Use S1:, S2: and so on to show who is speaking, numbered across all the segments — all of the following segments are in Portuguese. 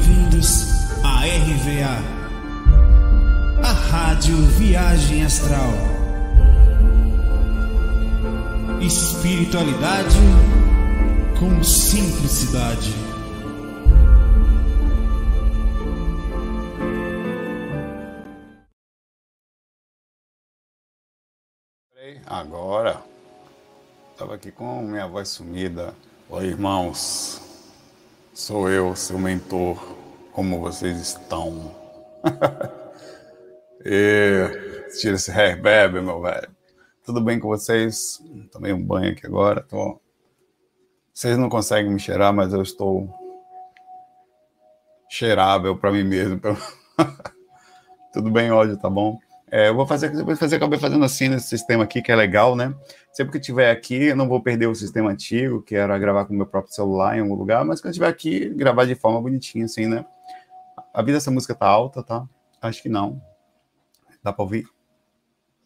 S1: Bem-vindos à RVA, a Rádio Viagem Astral. Espiritualidade com simplicidade.
S2: Agora, estava aqui com minha voz sumida. Oi, irmãos, sou eu, seu mentor. Como vocês estão? e, tira esse reverb, meu velho. Tudo bem com vocês? Tomei um banho aqui agora. Tô... Vocês não conseguem me cheirar, mas eu estou cheirável para mim mesmo. Tudo bem hoje, tá bom? É, eu vou fazer, vou fazer, acabei fazendo assim nesse sistema aqui, que é legal, né? Sempre que tiver aqui, eu não vou perder o sistema antigo, que era gravar com o meu próprio celular em algum lugar, mas quando estiver aqui, gravar de forma bonitinha, assim, né? A vida dessa música tá alta, tá? Acho que não. Dá para ouvir?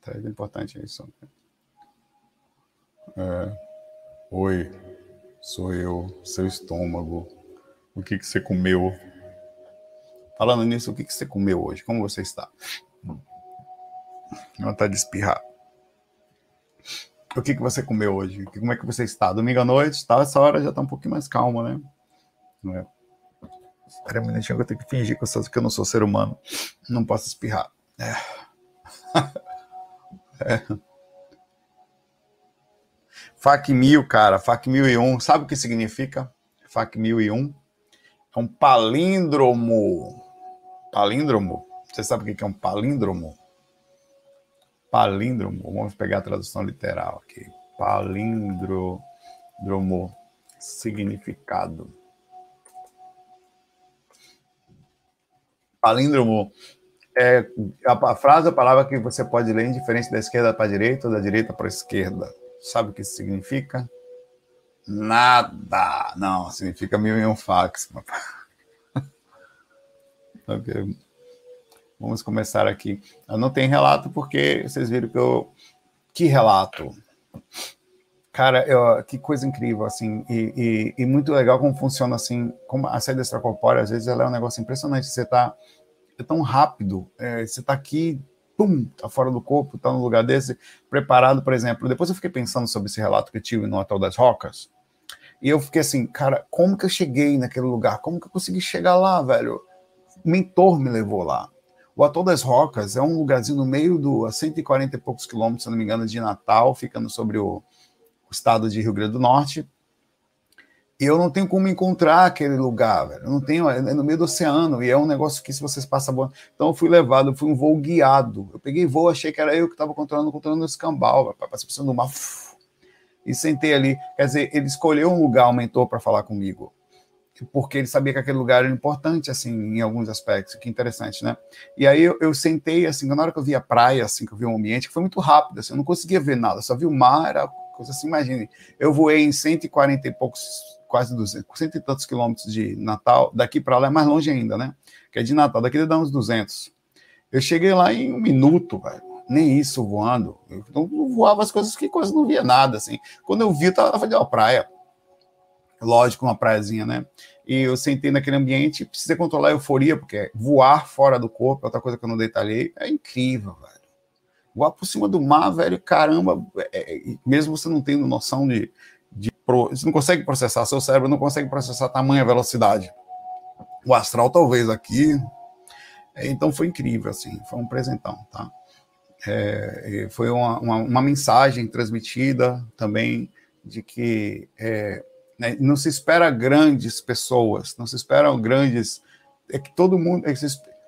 S2: Tá, é importante isso. É. Oi, sou eu, seu estômago. O que, que você comeu? Falando nisso, o que, que você comeu hoje? Como você está? Vontade de espirrar. O que, que você comeu hoje? Como é que você está? Domingo à noite, tá? Essa hora já tá um pouquinho mais calma, né? Não é? Espera um minutinho eu tenho que fingir que eu, que eu não sou ser humano. Não posso espirrar. É. é. FAC 1000, cara. FAC 1001. Sabe o que significa? FAC 1001 é um palíndromo. Palíndromo. Você sabe o que é um palíndromo? Palíndromo, vamos pegar a tradução literal aqui. Palíndromo, significado. Palíndromo é a frase, a palavra que você pode ler indiferente da esquerda para a direita ou da direita para a esquerda. Sabe o que isso significa? Nada. Não, significa mil e um fax. Vamos começar aqui. Eu não tenho relato porque vocês viram que eu. Que relato! Cara, eu, que coisa incrível, assim, e, e, e, muito legal como funciona, assim, como a saída extracorpórea, às vezes ela é um negócio impressionante, você tá, é tão rápido, é, você tá aqui, pum, tá fora do corpo, tá num lugar desse, preparado, por exemplo, depois eu fiquei pensando sobre esse relato que eu tive no Hotel das Rocas, e eu fiquei assim, cara, como que eu cheguei naquele lugar? Como que eu consegui chegar lá, velho? O mentor me levou lá. O Atol das Rocas é um lugarzinho no meio do, a 140 e poucos quilômetros, se não me engano, de Natal, ficando sobre o, o estado de Rio Grande do Norte. E eu não tenho como encontrar aquele lugar, velho. Eu não tenho, é no meio do oceano, e é um negócio que se vocês passam. Então eu fui levado, eu fui um voo guiado. Eu peguei voo, achei que era eu que estava controlando, controlando o escambau, passando do mar. E sentei ali. Quer dizer, ele escolheu um lugar, um mentor, para falar comigo porque ele sabia que aquele lugar era importante, assim, em alguns aspectos, que interessante, né? E aí eu, eu, sentei, assim, na hora que eu vi a praia, assim, que eu vi o ambiente, que foi muito rápido, assim, eu não conseguia ver nada, só vi o mar, era coisa assim, imagine, eu voei em 140 e poucos, quase 200, cento e tantos quilômetros de Natal, daqui para lá é mais longe ainda, né? Que é de Natal, daqui dá uns 200. Eu cheguei lá em um minuto, velho, nem isso voando, eu voava as coisas que quase não via nada, assim. Quando eu vi, eu tava de uma praia, lógico, uma praiazinha, né? E eu sentei naquele ambiente, precisa controlar a euforia, porque voar fora do corpo, é outra coisa que eu não detalhei, é incrível, velho. Voar por cima do mar, velho, caramba, é, é, mesmo você não tendo noção de, de você não consegue processar, seu cérebro não consegue processar tamanha velocidade. O astral talvez aqui, é, então foi incrível, assim, foi um presentão, tá? É, foi uma, uma, uma, mensagem transmitida também de que é, né? Não se espera grandes pessoas, não se esperam grandes. É que todo mundo. É que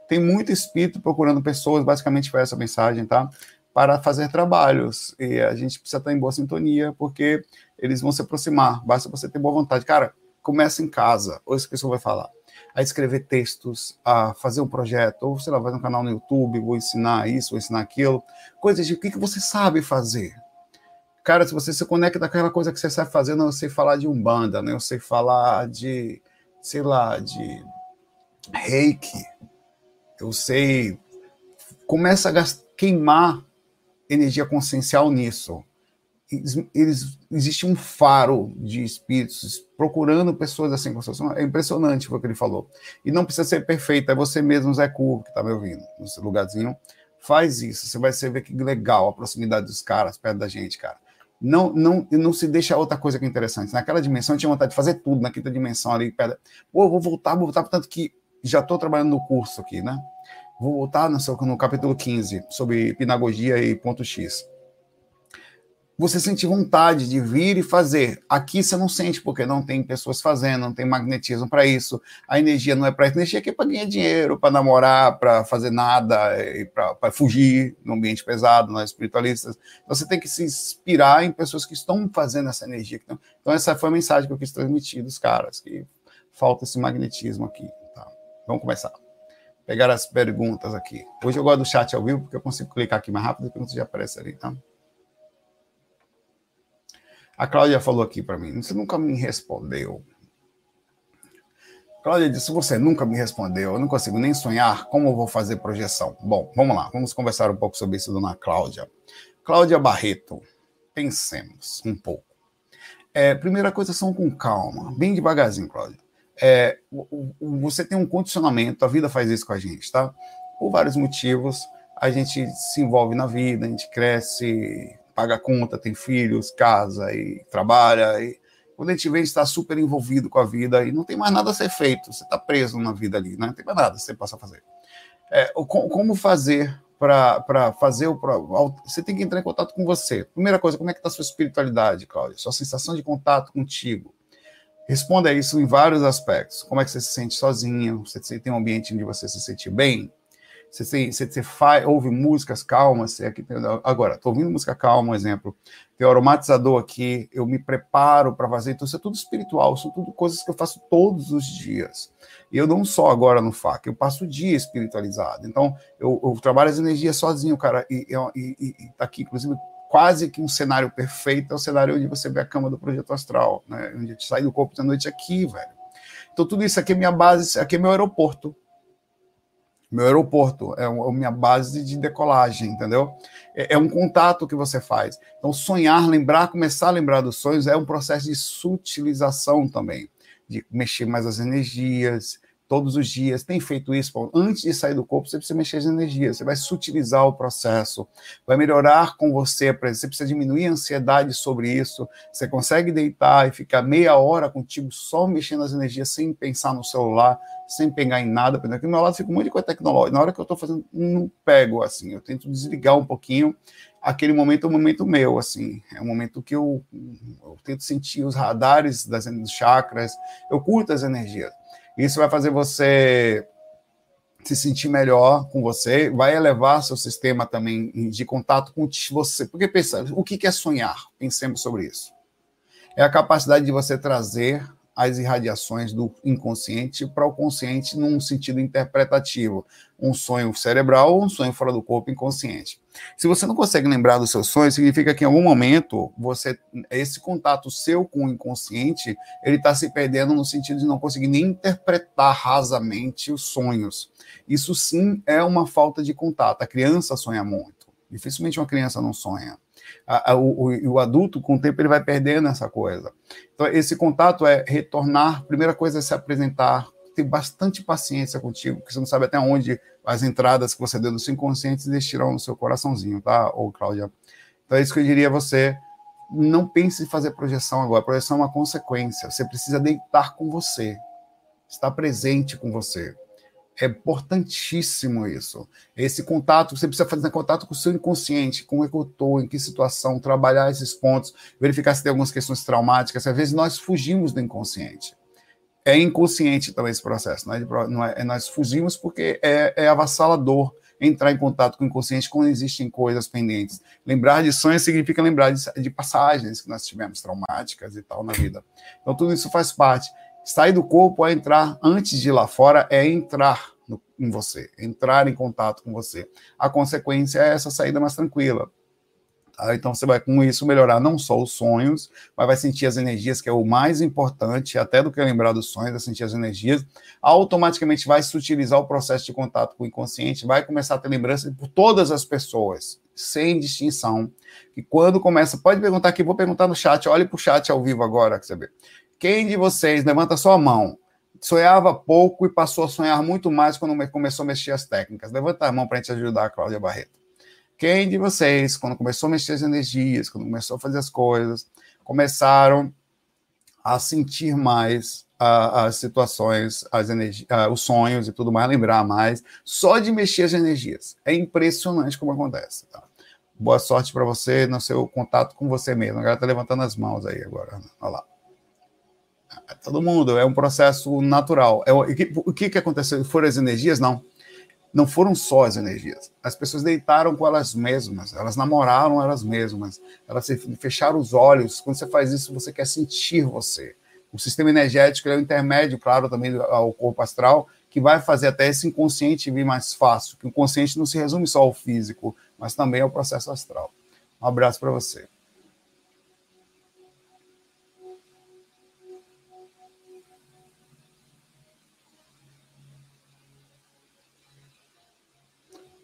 S2: tem muito espírito procurando pessoas, basicamente foi essa mensagem, tá? Para fazer trabalhos. E a gente precisa estar em boa sintonia, porque eles vão se aproximar. Basta você ter boa vontade. Cara, começa em casa, ou essa pessoa vai falar. A escrever textos, a fazer um projeto, ou sei lá, fazer um canal no YouTube, vou ensinar isso, vou ensinar aquilo. Coisas de o que, que você sabe fazer Cara, se você se conecta daquela coisa que você sabe fazer, não eu sei falar de umbanda, né? Eu sei falar de, sei lá, de reiki. Eu sei. Começa a queimar energia consciencial nisso. eles, existe um faro de espíritos procurando pessoas assim com. É impressionante o que ele falou. E não precisa ser perfeito, é você mesmo, Zé Curvo, que está me ouvindo, nesse lugarzinho. Faz isso, você vai ver que legal a proximidade dos caras perto da gente, cara. Não, não, não se deixa outra coisa que é interessante. Naquela dimensão, eu tinha vontade de fazer tudo, na quinta dimensão ali, perto. Pô, vou voltar, vou voltar, portanto que já estou trabalhando no curso aqui, né? Vou voltar no, no capítulo 15, sobre pedagogia e ponto X você sentir vontade de vir e fazer. Aqui você não sente, porque não tem pessoas fazendo, não tem magnetismo para isso. A energia não é para isso. Energia aqui é para ganhar dinheiro, para namorar, para fazer nada, para fugir no ambiente pesado, nós espiritualistas. Então você tem que se inspirar em pessoas que estão fazendo essa energia. Então, essa foi a mensagem que eu quis transmitir dos caras, que falta esse magnetismo aqui. Tá? Vamos começar. Pegar as perguntas aqui. Hoje eu gosto do chat ao vivo, porque eu consigo clicar aqui mais rápido e já aparece ali, tá? A Cláudia falou aqui para mim, você nunca me respondeu. Cláudia disse, você nunca me respondeu, eu não consigo nem sonhar como eu vou fazer projeção. Bom, vamos lá, vamos conversar um pouco sobre isso, dona Cláudia. Cláudia Barreto, pensemos um pouco. É, primeira coisa, são com calma, bem devagarzinho, Cláudia. É, você tem um condicionamento, a vida faz isso com a gente, tá? Por vários motivos, a gente se envolve na vida, a gente cresce, paga conta, tem filhos, casa e trabalha. E quando a gente vê, está super envolvido com a vida e não tem mais nada a ser feito. Você está preso na vida ali, né? não tem mais nada que você possa fazer. É, como fazer para fazer o. Você tem que entrar em contato com você. Primeira coisa, como é que está a sua espiritualidade, Cláudia? Sua sensação de contato contigo. Responda isso em vários aspectos. Como é que você se sente sozinho? Você tem um ambiente onde você se sente bem? Você, tem, você, você faz, ouve músicas calmas. Aqui, agora, estou ouvindo música calma, um exemplo. Tem aromatizador aqui, eu me preparo para fazer. Então, isso é tudo espiritual, são tudo coisas que eu faço todos os dias. E eu não só agora no FAC, eu passo o dia espiritualizado. Então, eu, eu trabalho as energias sozinho, cara. E, e, e, e tá aqui, inclusive, quase que um cenário perfeito é o cenário onde você vê a cama do projeto astral, né? Onde a gente sai do corpo da noite aqui, velho. Então, tudo isso aqui é minha base, aqui é meu aeroporto meu aeroporto, é a minha base de decolagem, entendeu? É, é, um contato que você faz. Então, sonhar, lembrar, começar a lembrar dos sonhos é um processo de sutilização também, de mexer mais as energias, todos os dias, tem feito isso, Paulo. Antes de sair do corpo, você precisa mexer as energias, você vai sutilizar o processo, vai melhorar com você, você precisa diminuir a ansiedade sobre isso, você consegue deitar e ficar meia hora contigo só mexendo as energias, sem pensar no celular, sem pegar em nada, porque do meu lado fica muito coisa tecnológica, na hora que eu estou fazendo, não pego, assim, eu tento desligar um pouquinho, aquele momento é um momento meu, assim, é um momento que eu, eu tento sentir os radares das, dos chakras, eu curto as energias, isso vai fazer você se sentir melhor com você, vai elevar seu sistema também de contato com você. Porque pensa, o que é sonhar? Pensemos sobre isso. É a capacidade de você trazer as irradiações do inconsciente para o consciente num sentido interpretativo, um sonho cerebral ou um sonho fora do corpo inconsciente. Se você não consegue lembrar dos seus sonhos, significa que em algum momento você esse contato seu com o inconsciente, ele está se perdendo no sentido de não conseguir nem interpretar rasamente os sonhos. Isso sim é uma falta de contato. A criança sonha muito. Dificilmente uma criança não sonha a, a, o, o, adulto, com o tempo, ele vai perdendo essa coisa. Então, esse contato é retornar, primeira coisa é se apresentar, ter bastante paciência contigo, porque você não sabe até onde as entradas que você deu no seu inconsciente existirão no seu coraçãozinho, tá, ô Cláudia? Então, é isso que eu diria a você. Não pense em fazer projeção agora. projeção é uma consequência. Você precisa deitar com você, estar presente com você. É importantíssimo isso. Esse contato, você precisa fazer contato com o seu inconsciente, como é que eu estou, em que situação, trabalhar esses pontos, verificar se tem algumas questões traumáticas. Às vezes nós fugimos do inconsciente. É inconsciente também esse processo, não é? Não é nós fugimos porque é, é avassalador entrar em contato com o inconsciente quando existem coisas pendentes. Lembrar de sonhos significa lembrar de, de passagens que nós tivemos traumáticas e tal na vida. Então tudo isso faz parte. Sair do corpo é entrar, antes de ir lá fora, é entrar no, em você, entrar em contato com você. A consequência é essa saída mais tranquila. Tá? Então você vai com isso melhorar não só os sonhos, mas vai sentir as energias, que é o mais importante, até do que lembrar dos sonhos, é sentir as energias. Automaticamente vai se utilizar o processo de contato com o inconsciente, vai começar a ter lembrança por todas as pessoas sem distinção. E quando começa, pode perguntar aqui, vou perguntar no chat, olhe para o chat ao vivo agora, que você vê. Quem de vocês, levanta sua mão, sonhava pouco e passou a sonhar muito mais quando começou a mexer as técnicas? Levanta a mão para a gente ajudar a Cláudia Barreto. Quem de vocês, quando começou a mexer as energias, quando começou a fazer as coisas, começaram a sentir mais as situações, as energias, os sonhos e tudo mais, lembrar mais, só de mexer as energias. É impressionante como acontece. Tá? Boa sorte para você no seu contato com você mesmo. A galera está levantando as mãos aí agora. Olha lá. Todo mundo, é um processo natural. É, o que, que aconteceu? Foram as energias? Não não foram só as energias. As pessoas deitaram com elas mesmas, elas namoraram elas mesmas, elas fecharam os olhos. Quando você faz isso, você quer sentir você. O sistema energético é o intermédio, claro, também ao corpo astral, que vai fazer até esse inconsciente vir mais fácil. Que o consciente não se resume só ao físico, mas também ao processo astral. Um abraço para você.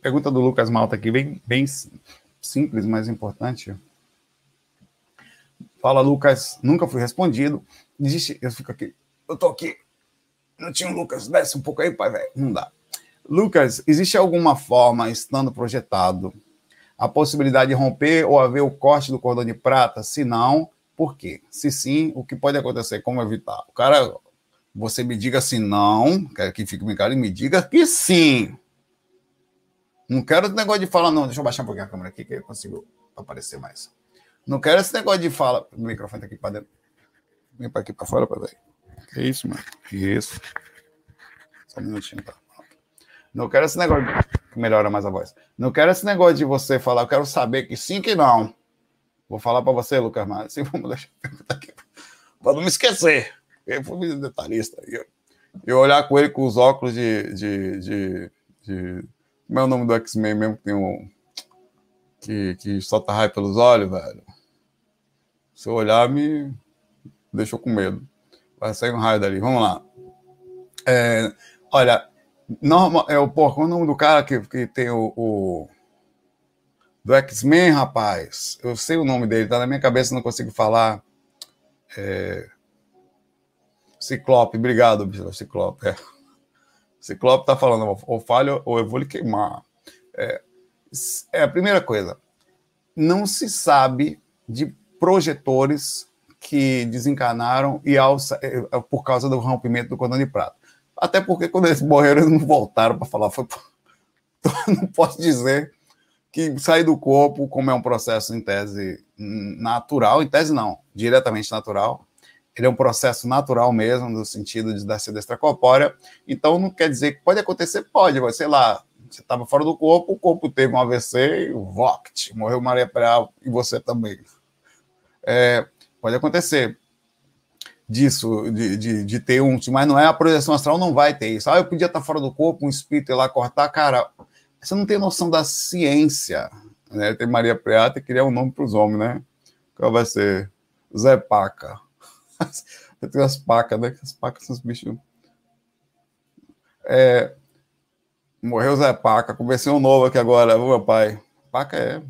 S2: Pergunta do Lucas Malta aqui, bem, bem simples, mas importante. Fala, Lucas, nunca fui respondido. Existe, eu fico aqui, eu tô aqui. Não tinha um Lucas, desce um pouco aí, pai, velho. Não dá. Lucas, existe alguma forma, estando projetado, a possibilidade de romper ou haver o corte do cordão de prata? Se não, por quê? Se sim, o que pode acontecer? Como evitar? O cara, você me diga se não, quero que fique claro e me diga que sim. Não quero esse negócio de falar, não. Deixa eu baixar um pouquinho a câmera aqui, que eu consigo aparecer mais. Não quero esse negócio de fala. O microfone tá aqui para dentro. Vem para aqui para fora, para ver. Que isso, mano? Que isso? Só um minutinho, tá? Não quero esse negócio de... melhora mais a voz. Não quero esse negócio de você falar, eu quero saber que sim que não. Vou falar para você, Lucas Mas Sim, vamos deixar aqui. Para não me esquecer. Eu fui detalhista. Eu, eu olhar com ele com os óculos de, de, de, de como é o nome do X-Men mesmo que tem um. Que, que solta raio pelos olhos, velho? Se eu olhar, me deixou com medo. Vai sair um raio dali. Vamos lá. É, olha, normal, é o porco, o nome do cara que, que tem o, o do X-Men, rapaz. Eu sei o nome dele, tá na minha cabeça, não consigo falar. É... Ciclope, obrigado, Ciclope. É. Ciclope está falando, ou falho ou eu vou lhe queimar. É, é a primeira coisa. Não se sabe de projetores que desencarnaram e ao, é, é, por causa do rompimento do cordão de prata. Até porque quando eles morreram, eles não voltaram para falar. Foi... não posso dizer que sair do corpo, como é um processo em tese natural, em tese não, diretamente natural, ele é um processo natural mesmo, no sentido de, da seda extracorpórea. Então, não quer dizer que pode acontecer, pode, mas sei lá, você estava fora do corpo, o corpo teve um AVC e voct, morreu Maria Preal e você também. É, pode acontecer disso, de, de, de, ter um, mas não é a projeção astral, não vai ter isso. Ah, eu podia estar fora do corpo, um espírito ir lá cortar, cara, você não tem noção da ciência. Né? Tem Maria Preata e criar um nome para os homens, né? Qual vai ser? Zé Paca. Tem as pacas, né? As pacas são os bichos. É, morreu Zé Paca, comecei um novo aqui agora, meu pai. Paca é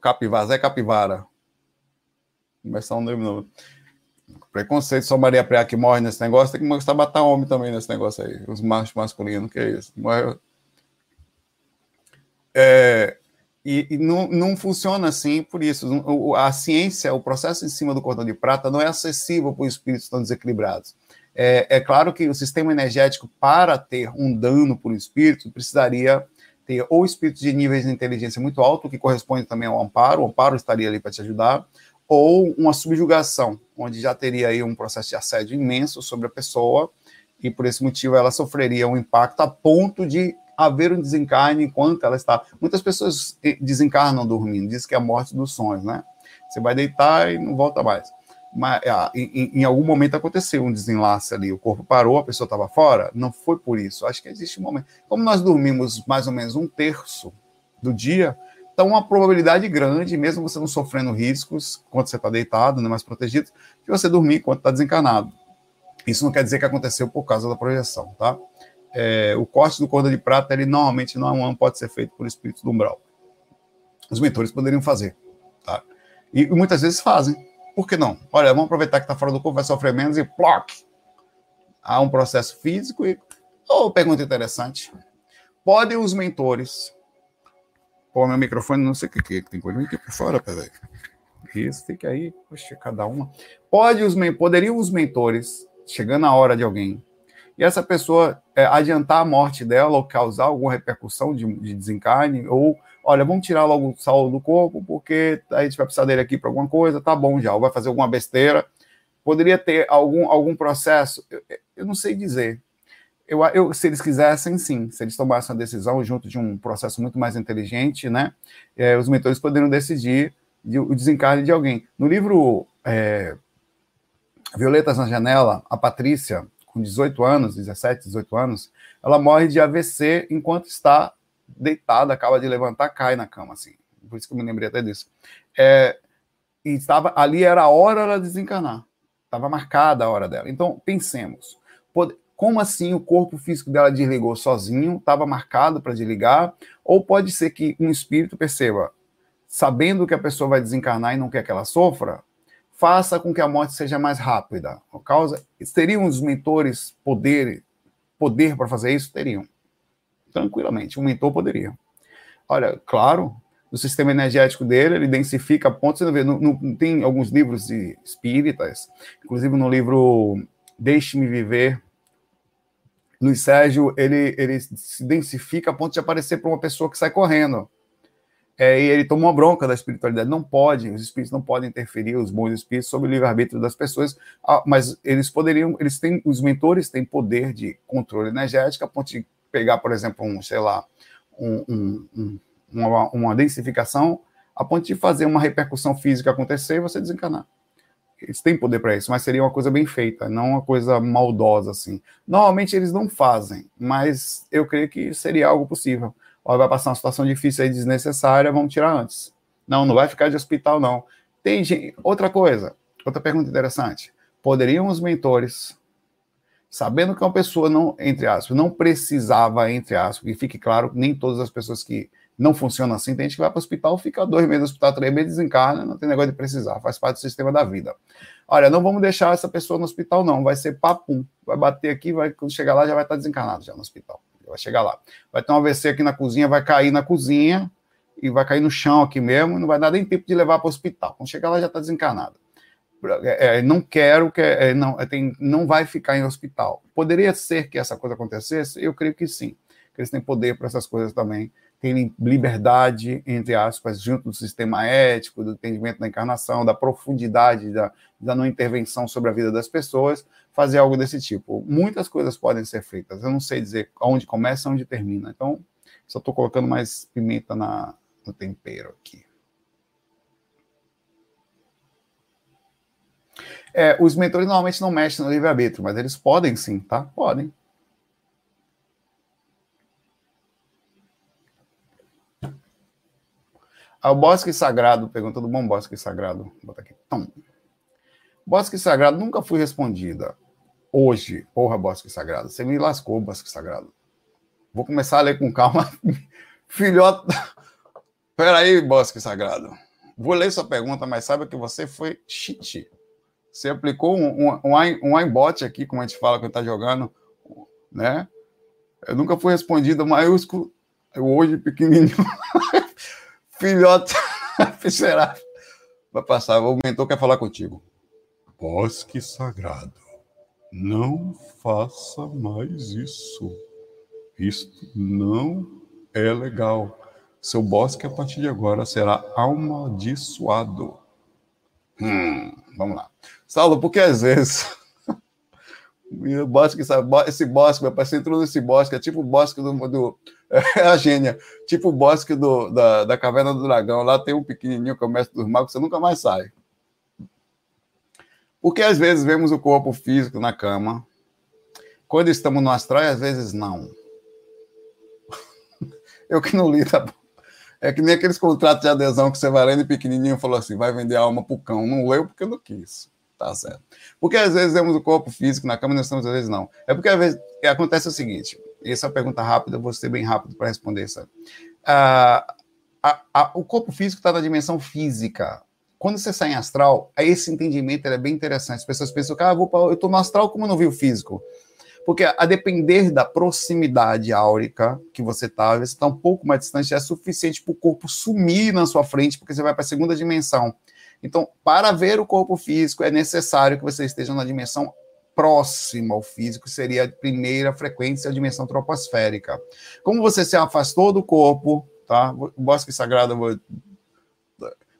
S2: capivara, Zé Capivara. Começar um novo. Preconceito, só Maria Preá que morre nesse negócio, tem que mostrar matar homem também nesse negócio aí. Os machos masculinos, que é isso? Morreu. É, e, e não, não, funciona assim por isso. A ciência, o processo em cima do cordão de prata não é acessível para os espíritos tão desequilibrados. É, é, claro que o sistema energético, para ter um dano por espírito, precisaria ter ou espíritos de níveis de inteligência muito alto, que corresponde também ao amparo, o amparo estaria ali para te ajudar, ou uma subjugação, onde já teria aí um processo de assédio imenso sobre a pessoa, e por esse motivo ela sofreria um impacto a ponto de haver um desencarne enquanto ela está. Muitas pessoas desencarnam dormindo, diz que é a morte dos sonhos, né? Você vai deitar e não volta mais. Mas ah, em, em, algum momento aconteceu um desenlace ali, o corpo parou, a pessoa estava fora. Não foi por isso. Acho que existe um momento. Como nós dormimos mais ou menos um terço do dia, então uma probabilidade grande, mesmo você não sofrendo riscos quando você está deitado, não é mais protegido, de você dormir enquanto está desencarnado. Isso não quer dizer que aconteceu por causa da projeção, tá? É, o corte do cordão de prata, ele normalmente não, não pode ser feito por espírito do umbral. os mentores poderiam fazer. Tá? E muitas vezes fazem. Por que não? Olha, vamos aproveitar que está fora do corpo, vai sofrer menos e ploc! Há um processo físico e. Oh, pergunta interessante. Podem os mentores. Pô, meu microfone, não sei o que, que tem coisa aqui por fora, peraí. Isso, fica aí, poxa, cada uma. Pode os, poderiam os mentores, chegando a hora de alguém, e essa pessoa é, adiantar a morte dela ou causar alguma repercussão de, de desencarne, ou olha, vamos tirar logo o Saulo do corpo, porque a gente vai precisar dele aqui para alguma coisa, tá bom já, ou vai fazer alguma besteira. Poderia ter algum, algum processo, eu, eu não sei dizer. Eu, eu, se eles quisessem, sim, se eles tomassem a decisão junto de um processo muito mais inteligente, né, é, os mentores poderiam decidir de, o desencarne de alguém. No livro é, Violetas na Janela, a Patrícia, com 18 anos, 17, 18 anos, ela morre de AVC enquanto está deitada, acaba de levantar, cai na cama, assim. Por isso que eu me lembrei até disso. É, e estava ali era a hora dela desencarnar. Estava marcada a hora dela. Então, pensemos. Pode, como assim o corpo físico dela desligou sozinho, estava marcado para desligar? Ou pode ser que um espírito perceba, sabendo que a pessoa vai desencarnar e não quer que ela sofra, faça com que a morte seja mais rápida. Por causa, teriam os mentores poder, poder para fazer isso? Teriam. Tranquilamente, um mentor poderia. Olha, claro, o sistema energético dele, ele densifica pontos. Você vê, não, não, tem alguns livros de espíritas, inclusive no livro Deixe-me Viver, Luiz Sérgio, ele, ele se densifica a ponto de aparecer para uma pessoa que sai correndo. É, e ele tomou uma bronca da espiritualidade. Não pode, os espíritos não podem interferir, os bons espíritos, sobre o livre-arbítrio das pessoas, ah, mas eles poderiam, eles têm, os mentores têm poder de controle energético, a ponto de pegar, por exemplo, um, sei lá, um, um, um, uma, uma densificação, a ponto de fazer uma repercussão física acontecer e você desencanar. Eles têm poder para isso, mas seria uma coisa bem feita, não uma coisa maldosa assim. Normalmente eles não fazem, mas eu creio que seria algo possível Olha, vai passar uma situação difícil aí, desnecessária, vamos tirar antes. Não, não vai ficar de hospital, não. Tem gente... Outra coisa, outra pergunta interessante. Poderiam os mentores, sabendo que uma pessoa não, entre aspas, não precisava, entre aspas, que fique claro, nem todas as pessoas que não funcionam assim, tem gente que vai para o hospital, fica dois meses no hospital, três meses, desencarna, não tem negócio de precisar, faz parte do sistema da vida. Olha, não vamos deixar essa pessoa no hospital, não, vai ser papum, vai bater aqui, vai, quando chegar lá já vai estar desencarnado já no hospital vai chegar lá. Vai ter um AVC aqui na cozinha, vai cair na cozinha e vai cair no chão aqui mesmo, não vai dar nem tempo de levar para o hospital. Quando chegar lá já está desencarnado. É, é, não quero que é, não, é, tem, não vai ficar em hospital. Poderia ser que essa coisa acontecesse? Eu creio que sim. Que eles têm poder para essas coisas também terem liberdade, entre aspas, junto do sistema ético, do entendimento da encarnação, da profundidade da, da não intervenção sobre a vida das pessoas, fazer algo desse tipo. Muitas coisas podem ser feitas, eu não sei dizer onde começa onde termina. Então, só estou colocando mais pimenta na, no tempero aqui. É, os mentores normalmente não mexem no livre-arbítrio, mas eles podem sim, tá? Podem. Ah, o Bosque Sagrado, pergunta do bom Bosque Sagrado. Bota aqui. Tom. Bosque Sagrado nunca fui respondida. Hoje, porra, Bosque Sagrado. Você me lascou, Bosque Sagrado. Vou começar a ler com calma. Filhote. Peraí, Bosque Sagrado. Vou ler sua pergunta, mas saiba que você foi cheat. Você aplicou um, um, um, aqui, como a gente fala quando está jogando, né? Eu nunca fui respondida maiúsculo. Eu hoje pequenininho. Filhote, será? Vai passar, o mentor quer falar contigo. Bosque sagrado, não faça mais isso. Isto não é legal. Seu bosque, a partir de agora, será amaldiçoado. Hum, vamos lá. Saulo, porque às vezes bosque, esse bosque, meu pai, você entrou nesse bosque, é tipo o bosque do, do é a gênia. Tipo o bosque do, da, da Caverna do Dragão. Lá tem um pequenininho que é o mestre dos magos, você nunca mais sai. Porque às vezes vemos o corpo físico na cama. Quando estamos no astral, às vezes não. Eu que não li, tá bom. É que nem aqueles contratos de adesão que você vai lendo pequenininho falou assim, vai vender a alma pro cão. Não leu porque não quis. Tá certo. Porque às vezes vemos o corpo físico na cama nós estamos, às vezes não. É porque às vezes acontece o seguinte: essa é uma pergunta rápida, vou ser bem rápido para responder essa. Ah, a, a, o corpo físico está na dimensão física. Quando você sai em astral, esse entendimento é bem interessante. As pessoas pensam que ah, eu estou no astral como eu não vi o físico. Porque a depender da proximidade áurica que você está, você está um pouco mais distante, é suficiente para o corpo sumir na sua frente, porque você vai para a segunda dimensão. Então, para ver o corpo físico, é necessário que você esteja na dimensão próxima ao físico, seria a primeira frequência, a dimensão troposférica. Como você se afastou do corpo, tá? Bosque Sagrado,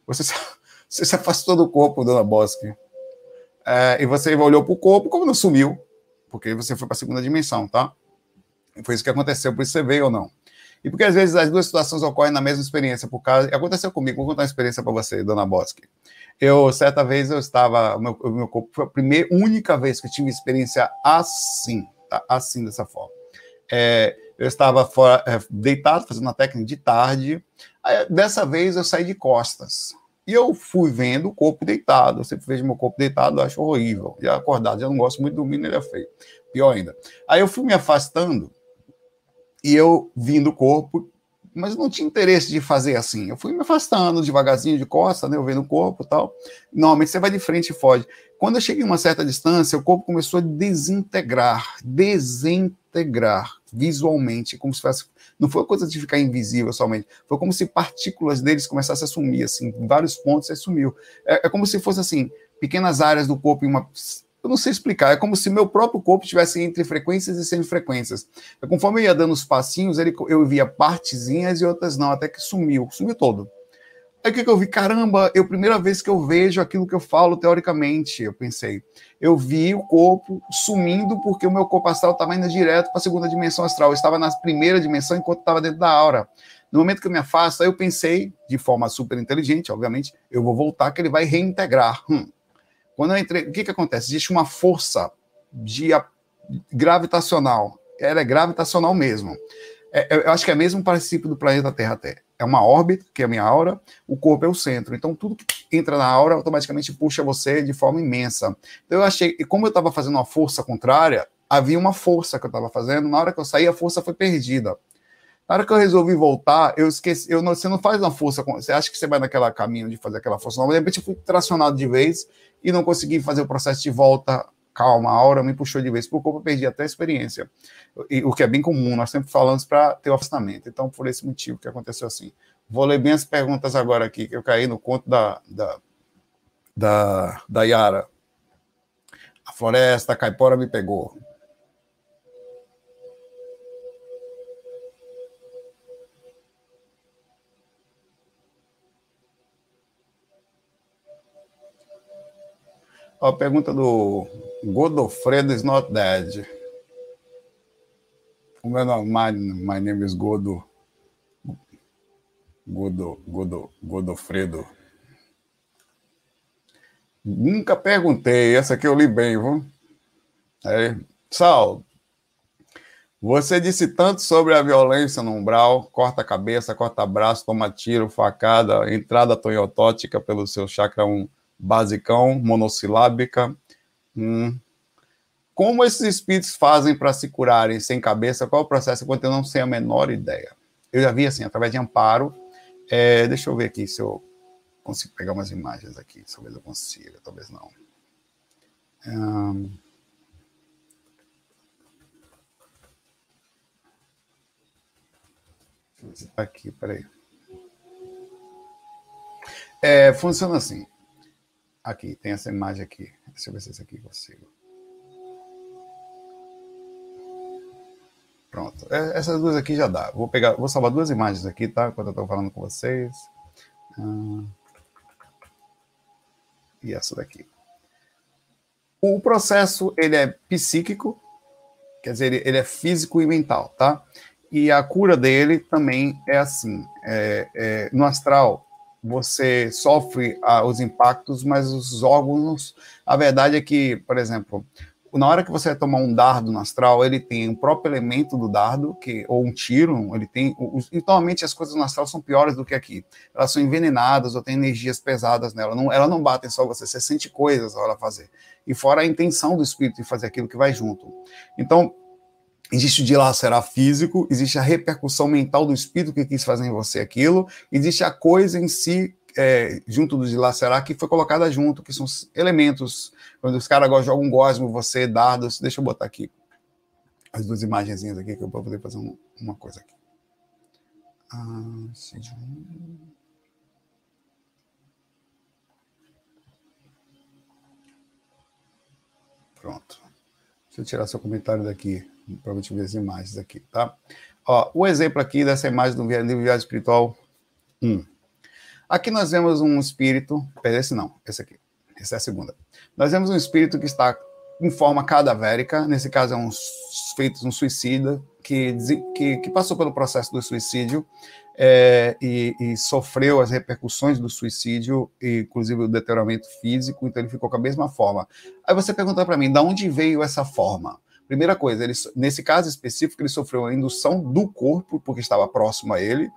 S2: você se, você se afastou do corpo, dona Bosque, é, e você olhou para o corpo, como não sumiu? porque você foi para a segunda dimensão, tá? Foi isso que aconteceu, por isso você veio ou não. E porque às vezes as duas situações ocorrem na mesma experiência, por causa. Aconteceu comigo, vou contar uma experiência para você, dona Bosque. Eu, certa vez, eu estava. Meu, meu corpo foi a primeira, única vez que tive experiência assim, tá? Assim, dessa forma. É, eu estava fora, é, deitado, fazendo uma técnica de tarde. Aí, dessa vez eu saí de costas. E eu fui vendo o corpo deitado. Eu sempre vejo meu corpo deitado, acho horrível. Já acordado, já não gosto muito de dormir, ele é feio. Pior ainda. Aí eu fui me afastando e eu vindo o corpo, mas não tinha interesse de fazer assim. Eu fui me afastando devagarzinho de costa, né? Eu vendo o corpo e tal. Normalmente você vai de frente e foge. Quando eu cheguei em uma certa distância, o corpo começou a desintegrar, desintegrar visualmente, como se fosse não foi coisa de ficar invisível somente. Foi como se partículas deles começassem a sumir, assim, em vários pontos, e sumiu. É, é como se fosse, assim, pequenas áreas do corpo em uma eu não sei explicar, é como se meu próprio corpo estivesse entre frequências e semifrequências. É, conforme eu ia dando os passinhos, ele, eu via partezinhas e outras não, até que sumiu, sumiu todo. Aí o que, que eu vi? Caramba, é a primeira vez que eu vejo aquilo que eu falo teoricamente, eu pensei. Eu vi o corpo sumindo porque o meu corpo astral estava indo direto para a segunda dimensão astral. Eu estava na primeira dimensão enquanto estava dentro da aura. No momento que eu me afasto, aí eu pensei, de forma super inteligente, obviamente, eu vou voltar, que ele vai reintegrar. Hum. Quando eu entrei, o que, que acontece? Existe uma força de, gravitacional. Ela é gravitacional mesmo. É, eu acho que é mesmo princípio do planeta Terra até é uma órbita, que é a minha aura, o corpo é o centro. Então, tudo que entra na aura automaticamente puxa você de forma imensa. Então, eu achei, e como eu estava fazendo uma força contrária, havia uma força que eu estava fazendo, na hora que eu saí, a força foi perdida. Na hora que eu resolvi voltar, eu esqueci, eu não, você não faz uma força, você acha que você vai naquele caminho de fazer aquela força, não, de repente eu fui tracionado de vez e não consegui fazer o processo de volta calma, a aura me puxou de vez para o corpo, eu perdi até a experiência. E, o que é bem comum, nós sempre falamos para ter o afastamento. Então, por esse motivo que aconteceu assim. Vou ler bem as perguntas agora aqui, que eu caí no conto da, da, da, da Yara. A floresta a caipora me pegou. A pergunta do Godofredo is not dead. O meu nome, my, my name is Godo. Godo, Godo, Godofredo. Nunca perguntei, essa aqui eu li bem, viu? É, Sal, você disse tanto sobre a violência no umbral, corta cabeça, corta braço, toma tiro, facada, entrada tonhotótica pelo seu chakra 1 basicão, monossilábica, Hum. Como esses espíritos fazem para se curarem sem cabeça? Qual é o processo? Enquanto eu não sei a menor ideia. Eu já vi assim, através de amparo. É, deixa eu ver aqui se eu consigo pegar umas imagens aqui. Talvez eu consiga, talvez não. Hum. Aqui, peraí. É, funciona assim. Aqui, tem essa imagem aqui. Deixa eu ver se esse aqui consigo. Pronto. É, essas duas aqui já dá. Vou pegar, vou salvar duas imagens aqui, tá? Enquanto eu estou falando com vocês. Ah, e essa daqui. O processo ele é psíquico, quer dizer, ele, ele é físico e mental, tá? E a cura dele também é assim. É, é, no astral, você sofre ah, os impactos, mas os órgãos, a verdade é que, por exemplo, na hora que você tomar um dardo no astral, ele tem o próprio elemento do dardo, que ou um tiro, ele tem. Os, e normalmente as coisas no astral são piores do que aqui. Elas são envenenadas ou tem energias pesadas nela. Não, ela não bate só você, você sente coisas ao ela fazer. E fora a intenção do espírito de fazer aquilo que vai junto. Então, Existe o dilacerar físico, existe a repercussão mental do espírito que quis fazer em você aquilo, existe a coisa em si, é, junto do dilacerar, que foi colocada junto, que são elementos. Quando os caras jogam gosmo, você, dardos. Deixa eu botar aqui as duas imagenzinhas aqui, que eu vou poder fazer um, uma coisa aqui. Ah, Pronto. Deixa eu tirar seu comentário daqui para ver as imagens aqui, tá? Ó, o exemplo aqui dessa imagem do livro Viagem Espiritual 1. Aqui nós vemos um espírito, esse não, esse aqui, essa é a segunda. Nós vemos um espírito que está em forma cadavérica, nesse caso é um feito um suicida que, que, que passou pelo processo do suicídio é, e, e, sofreu as repercussões do suicídio, inclusive o deterioramento físico, então ele ficou com a mesma forma. Aí você pergunta para mim, de onde veio essa forma? Primeira coisa, ele, nesse caso específico, ele sofreu a indução do corpo, porque estava próximo a ele,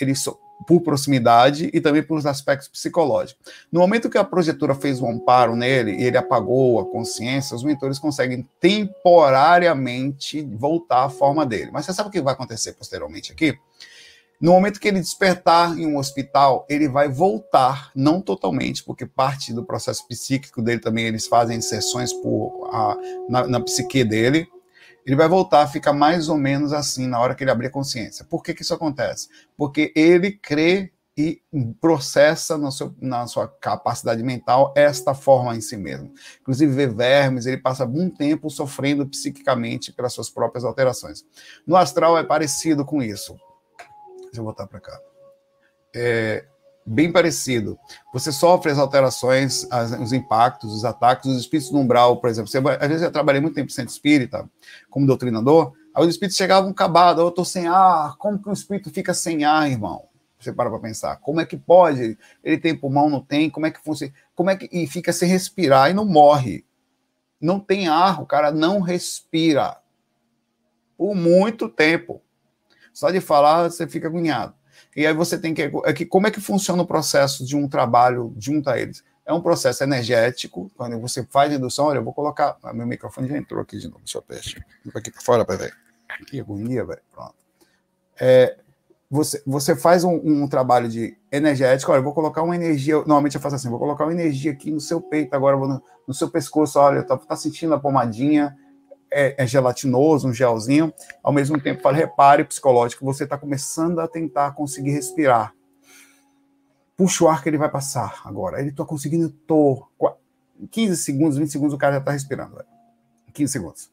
S2: ele so, por proximidade e também por aspectos psicológicos. No momento que a projetora fez um amparo nele e ele apagou a consciência, os mentores conseguem temporariamente voltar à forma dele. Mas você sabe o que vai acontecer posteriormente aqui? No momento que ele despertar em um hospital, ele vai voltar, não totalmente, porque parte do processo psíquico dele também eles fazem sessões por, a, na, na psique dele. Ele vai voltar a ficar mais ou menos assim na hora que ele abrir a consciência. Por que, que isso acontece? Porque ele crê e processa seu, na sua capacidade mental esta forma em si mesmo. Inclusive, vê vermes, ele passa algum tempo sofrendo psiquicamente pelas suas próprias alterações. No astral é parecido com isso. Deixa eu voltar para cá. É bem parecido. Você sofre as alterações, as, os impactos, os ataques, os espíritos no umbral, por exemplo. Você, às vezes eu trabalhei muito tempo em centro espírita, como doutrinador, aí os espíritos chegavam acabados, eu estou sem ar, como que o espírito fica sem ar, irmão? Você para para pensar, como é que pode? Ele tem pulmão, não tem? Como é que funciona? Como é que e fica sem respirar e não morre? Não tem ar, o cara não respira por muito tempo. Só de falar, você fica agoniado. E aí você tem que. É que como é que funciona o processo de um trabalho junto a eles? É um processo energético. Quando você faz indução, olha, eu vou colocar. Ah, meu microfone já entrou aqui de novo. Deixa eu. Vou aqui para fora ver. Que agonia, velho. Pronto. É, você, você faz um, um, trabalho de energético, olha, eu vou colocar uma energia, normalmente eu faço assim, vou colocar uma energia aqui no seu peito, agora no, no, seu pescoço, olha, tá, tá sentindo a pomadinha, é, é, gelatinoso, um gelzinho, ao mesmo tempo, fala, repare psicológico, você está começando a tentar conseguir respirar. Puxa o ar que ele vai passar agora. Ele está conseguindo, tô, 15 segundos, 20 segundos, o cara já está respirando. Velho. 15 segundos.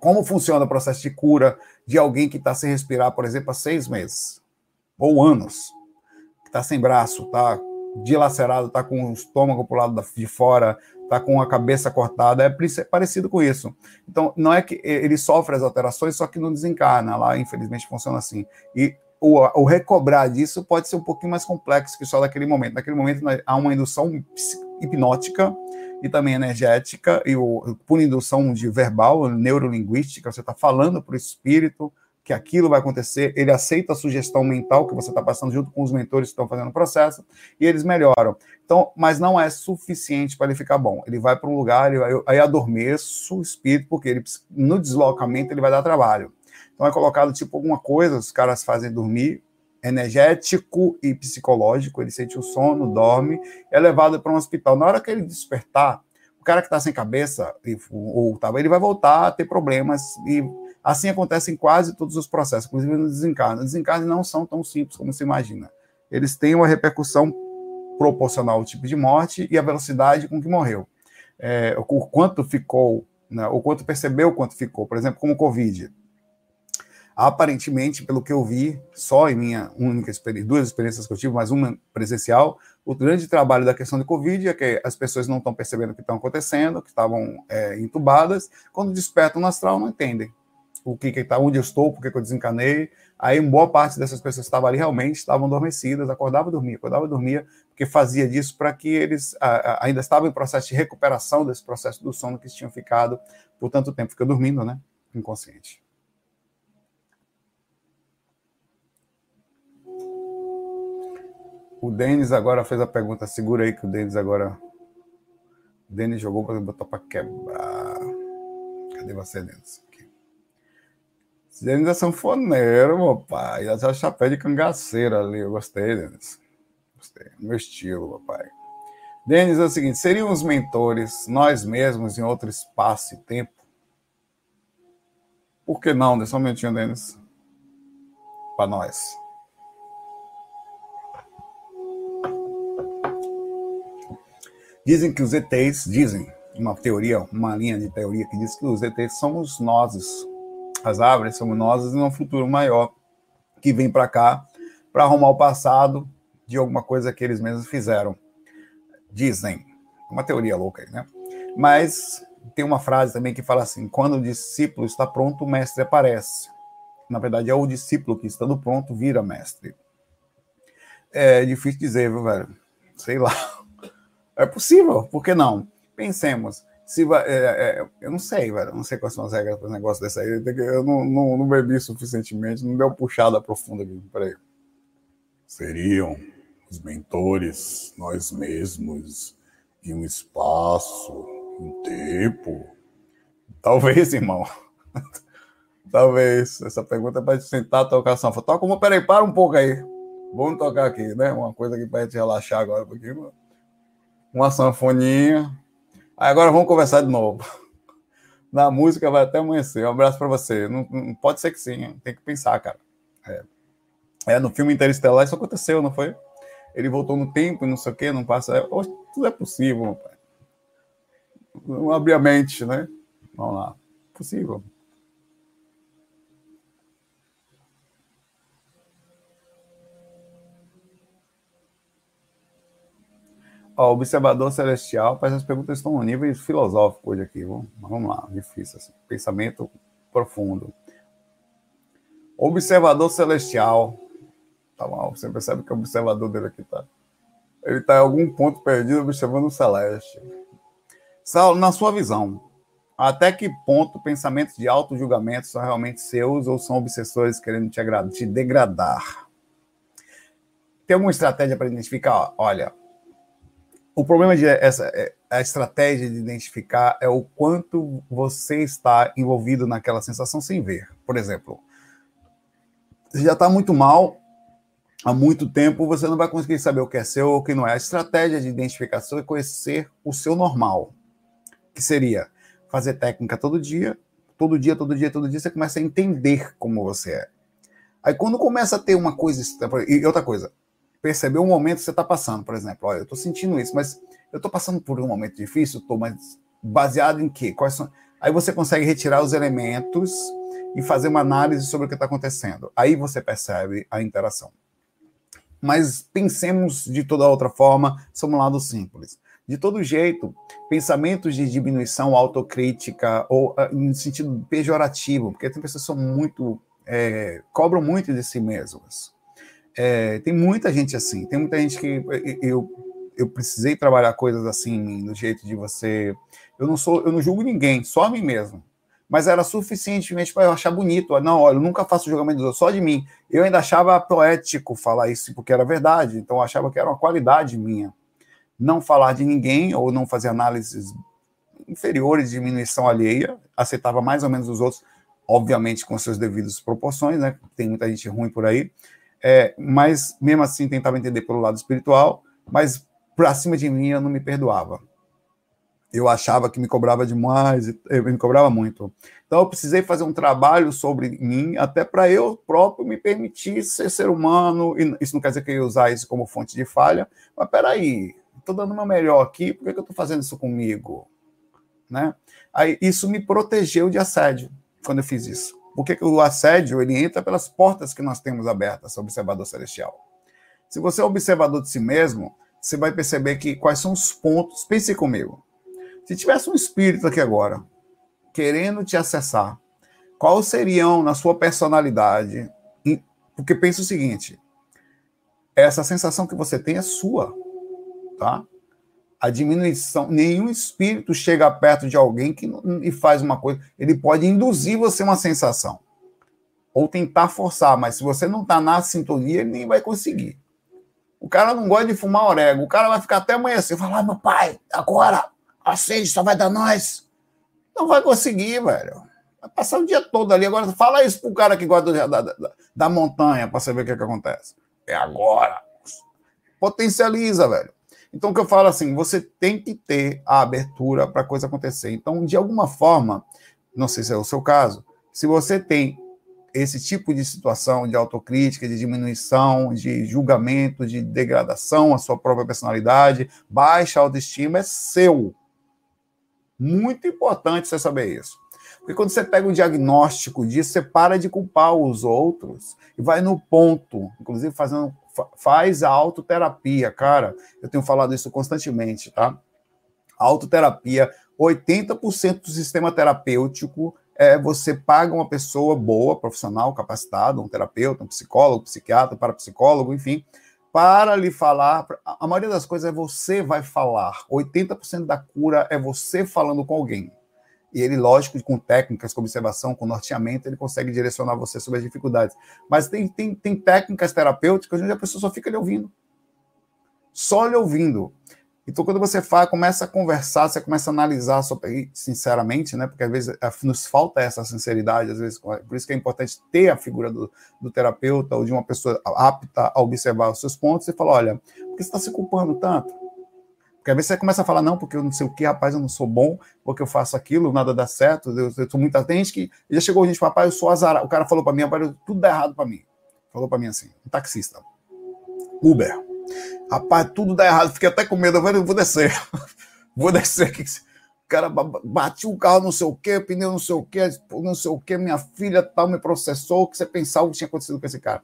S2: Como funciona o processo de cura de alguém que está sem respirar, por exemplo, há seis meses ou anos, que está sem braço, está dilacerado, está com o estômago para o lado de fora, tá com a cabeça cortada, é parecido com isso. Então, não é que ele sofre as alterações, só que não desencarna. Lá, infelizmente, funciona assim. E o, o recobrar disso pode ser um pouquinho mais complexo que só naquele momento. Naquele momento, há uma indução hipnótica e também energética, e o, por indução de verbal, neurolinguística, você está falando para o espírito, que aquilo vai acontecer, ele aceita a sugestão mental que você está passando junto com os mentores que estão fazendo o processo, e eles melhoram. Então, mas não é suficiente para ele ficar bom. Ele vai para um lugar, ele vai, aí adormeço o espírito, porque ele, no deslocamento ele vai dar trabalho. Então é colocado tipo alguma coisa, os caras fazem dormir, energético e psicológico, ele sente o sono, dorme, é levado para um hospital. Na hora que ele despertar, o cara que está sem cabeça, ou, ou, ele vai voltar a ter problemas e Assim acontece em quase todos os processos, inclusive no desencarne. Os desencarnes não são tão simples como se imagina. Eles têm uma repercussão proporcional ao tipo de morte e à velocidade com que morreu. É, o quanto ficou, né, o quanto percebeu quanto ficou, por exemplo, como o Covid. Aparentemente, pelo que eu vi, só em minha única experiência, duas experiências que eu tive, mas uma presencial, o grande trabalho da questão de Covid é que as pessoas não estão percebendo o que estão acontecendo, que estavam é, entubadas, quando despertam no astral, não entendem o que que tá, onde eu estou, por que eu desencanei. Aí, boa parte dessas pessoas que estavam ali realmente estavam adormecidas, acordava e dormia, acordava e dormia, porque fazia disso para que eles a, a, ainda estavam em processo de recuperação desse processo do sono que eles tinham ficado por tanto tempo, fica dormindo, né? Inconsciente. O Denis agora fez a pergunta, segura aí que o Denis agora. O Denis jogou para botar para quebrar. Cadê você, Denis? Denis é sanfoneiro, meu pai. Já chapéu de cangaceira ali. Eu gostei, Denis. Gostei. Meu estilo, meu pai. Denis é o seguinte: seriam os mentores nós mesmos em outro espaço e tempo? Por que não? Deixa um momentinho, Denis. Para nós. Dizem que os ETs, dizem, uma teoria, uma linha de teoria que diz que os ETs somos nós, as árvores em um futuro maior, que vem para cá para arrumar o passado de alguma coisa que eles mesmos fizeram. Dizem, uma teoria louca aí, né? Mas tem uma frase também que fala assim: quando o discípulo está pronto, o mestre aparece. Na verdade, é o discípulo que, estando pronto, vira mestre. É difícil dizer, viu, velho? Sei lá. É possível, por que não? Pensemos. Se é, é, eu não sei, velho. Não sei quais são as regras para negócio desse aí. Eu não, não, não, bebi suficientemente, não deu puxada profunda aqui. Peraí. Seriam os mentores, nós mesmos, em um espaço, um tempo. Talvez, irmão. Talvez. Essa pergunta é para sentar, tocar sanfona. Toca como, peraí, para um pouco aí. Vamos tocar aqui, né? Uma coisa aqui para gente relaxar agora. Porque uma sanfoninha. Agora vamos conversar de novo. Na música vai até amanhecer. Um abraço para você. Não, não, pode ser que sim, tem que pensar, cara. É. é. no filme Interestelar isso aconteceu, não foi? Ele voltou no tempo não sei o quê, não passa. É, tudo é possível, pai. Vamos abrir a mente, né? Vamos lá. Possível. Ó, observador celestial, parece que as perguntas estão no nível filosófico hoje aqui. Vamos, vamos lá, difícil assim. Pensamento profundo. Observador celestial. Tá bom, você percebe que o observador dele aqui tá. Ele está em algum ponto perdido observando o celeste. Saulo, na sua visão, até que ponto pensamentos de auto-julgamento são realmente seus ou são obsessores querendo te, te degradar? Tem alguma estratégia para identificar? Olha, o problema de essa é, a estratégia de identificar é o quanto você está envolvido naquela sensação sem ver. Por exemplo, você já está muito mal há muito tempo, você não vai conseguir saber o que é seu ou o que não é. A estratégia de identificação é conhecer o seu normal, que seria fazer técnica todo dia, todo dia, todo dia, todo dia, você começa a entender como você é. Aí quando começa a ter uma coisa. E outra coisa, perceber o momento que você está passando, por exemplo. Olha, eu estou sentindo isso, mas eu estou passando por um momento difícil, estou mas baseado em quê? Quais são... Aí você consegue retirar os elementos e fazer uma análise sobre o que está acontecendo. Aí você percebe a interação. Mas pensemos de toda outra forma, somos um lado simples. De todo jeito, pensamentos de diminuição, autocrítica, ou em sentido pejorativo, porque tem pessoas que são muito. É, cobram muito de si mesmas. É, tem muita gente assim, tem muita gente que eu, eu precisei trabalhar coisas assim no jeito de você. Eu não sou, eu não julgo ninguém, só a mim mesmo. Mas era suficientemente para eu achar bonito. Não, olha, eu nunca faço julgamento dos outros, só de mim. Eu ainda achava poético falar isso porque era verdade. Então eu achava que era uma qualidade minha. Não falar de ninguém ou não fazer análises inferiores de diminuição alheia, aceitava mais ou menos os outros, obviamente com suas devidas proporções, né? Tem muita gente ruim por aí é, mas mesmo assim tentava entender pelo lado espiritual, mas para cima de mim eu não me perdoava. Eu achava que me cobrava demais, eu me cobrava muito. Então eu precisei fazer um trabalho sobre mim, até para eu próprio me permitir ser ser humano. E isso não quer dizer que eu ia usar isso como fonte de falha, mas peraí, estou dando uma melhor aqui, por que, que eu estou fazendo isso comigo? Né? Aí, isso me protegeu de assédio quando eu fiz isso. Porque o assédio ele entra pelas portas que nós temos abertas, observador celestial. Se você é observador de si mesmo, você vai perceber que quais são os pontos. Pense comigo. Se tivesse um espírito aqui agora, querendo te acessar, quais seriam na sua personalidade? Porque pense o seguinte: essa sensação que você tem é sua, tá? A diminuição, nenhum espírito chega perto de alguém que, e faz uma coisa. Ele pode induzir você uma sensação. Ou tentar forçar, mas se você não está na sintonia, ele nem vai conseguir. O cara não gosta de fumar orégano. O cara vai ficar até assim, falar, ah, meu pai, agora, acende, só vai dar nós. Não vai conseguir, velho. Vai passar o dia todo ali. Agora, fala isso pro cara que gosta da, da, da montanha para saber o que, é que acontece. É agora. Potencializa, velho. Então, o que eu falo assim, você tem que ter a abertura para a coisa acontecer. Então, de alguma forma, não sei se é o seu caso, se você tem esse tipo de situação de autocrítica, de diminuição, de julgamento, de degradação à sua própria personalidade, baixa autoestima, é seu. Muito importante você saber isso. Porque quando você pega o diagnóstico disso, você para de culpar os outros e vai no ponto, inclusive fazendo faz a autoterapia, cara. Eu tenho falado isso constantemente, tá? A autoterapia, 80% do sistema terapêutico é você paga uma pessoa boa, profissional, capacitada, um terapeuta, um psicólogo, um psiquiatra, parapsicólogo, enfim, para lhe falar. A maioria das coisas é você vai falar. 80% da cura é você falando com alguém. E ele, lógico, com técnicas, com observação, com norteamento, ele consegue direcionar você sobre as dificuldades. Mas tem, tem, tem técnicas terapêuticas onde a pessoa só fica lhe ouvindo. Só lhe ouvindo. Então, quando você faz, começa a conversar, você começa a analisar, sinceramente, né? Porque às vezes nos falta essa sinceridade, às vezes, por isso que é importante ter a figura do, do terapeuta ou de uma pessoa apta a observar os seus pontos e falar: olha, por que você está se culpando tanto? Porque às vezes você começa a falar, não, porque eu não sei o que, rapaz, eu não sou bom, porque eu faço aquilo, nada dá certo, eu, eu sou muito atento, que já chegou gente, papai, eu sou azarado. O cara falou para mim, rapaz, tudo dá errado para mim. Falou para mim assim, um taxista. Uber. Rapaz, tudo dá errado. Fiquei até com medo, eu vou descer. vou descer aqui. O cara bati o carro, não sei o quê, pneu não sei o quê, não sei o quê, minha filha tal me processou, o que você pensava que tinha acontecido com esse cara.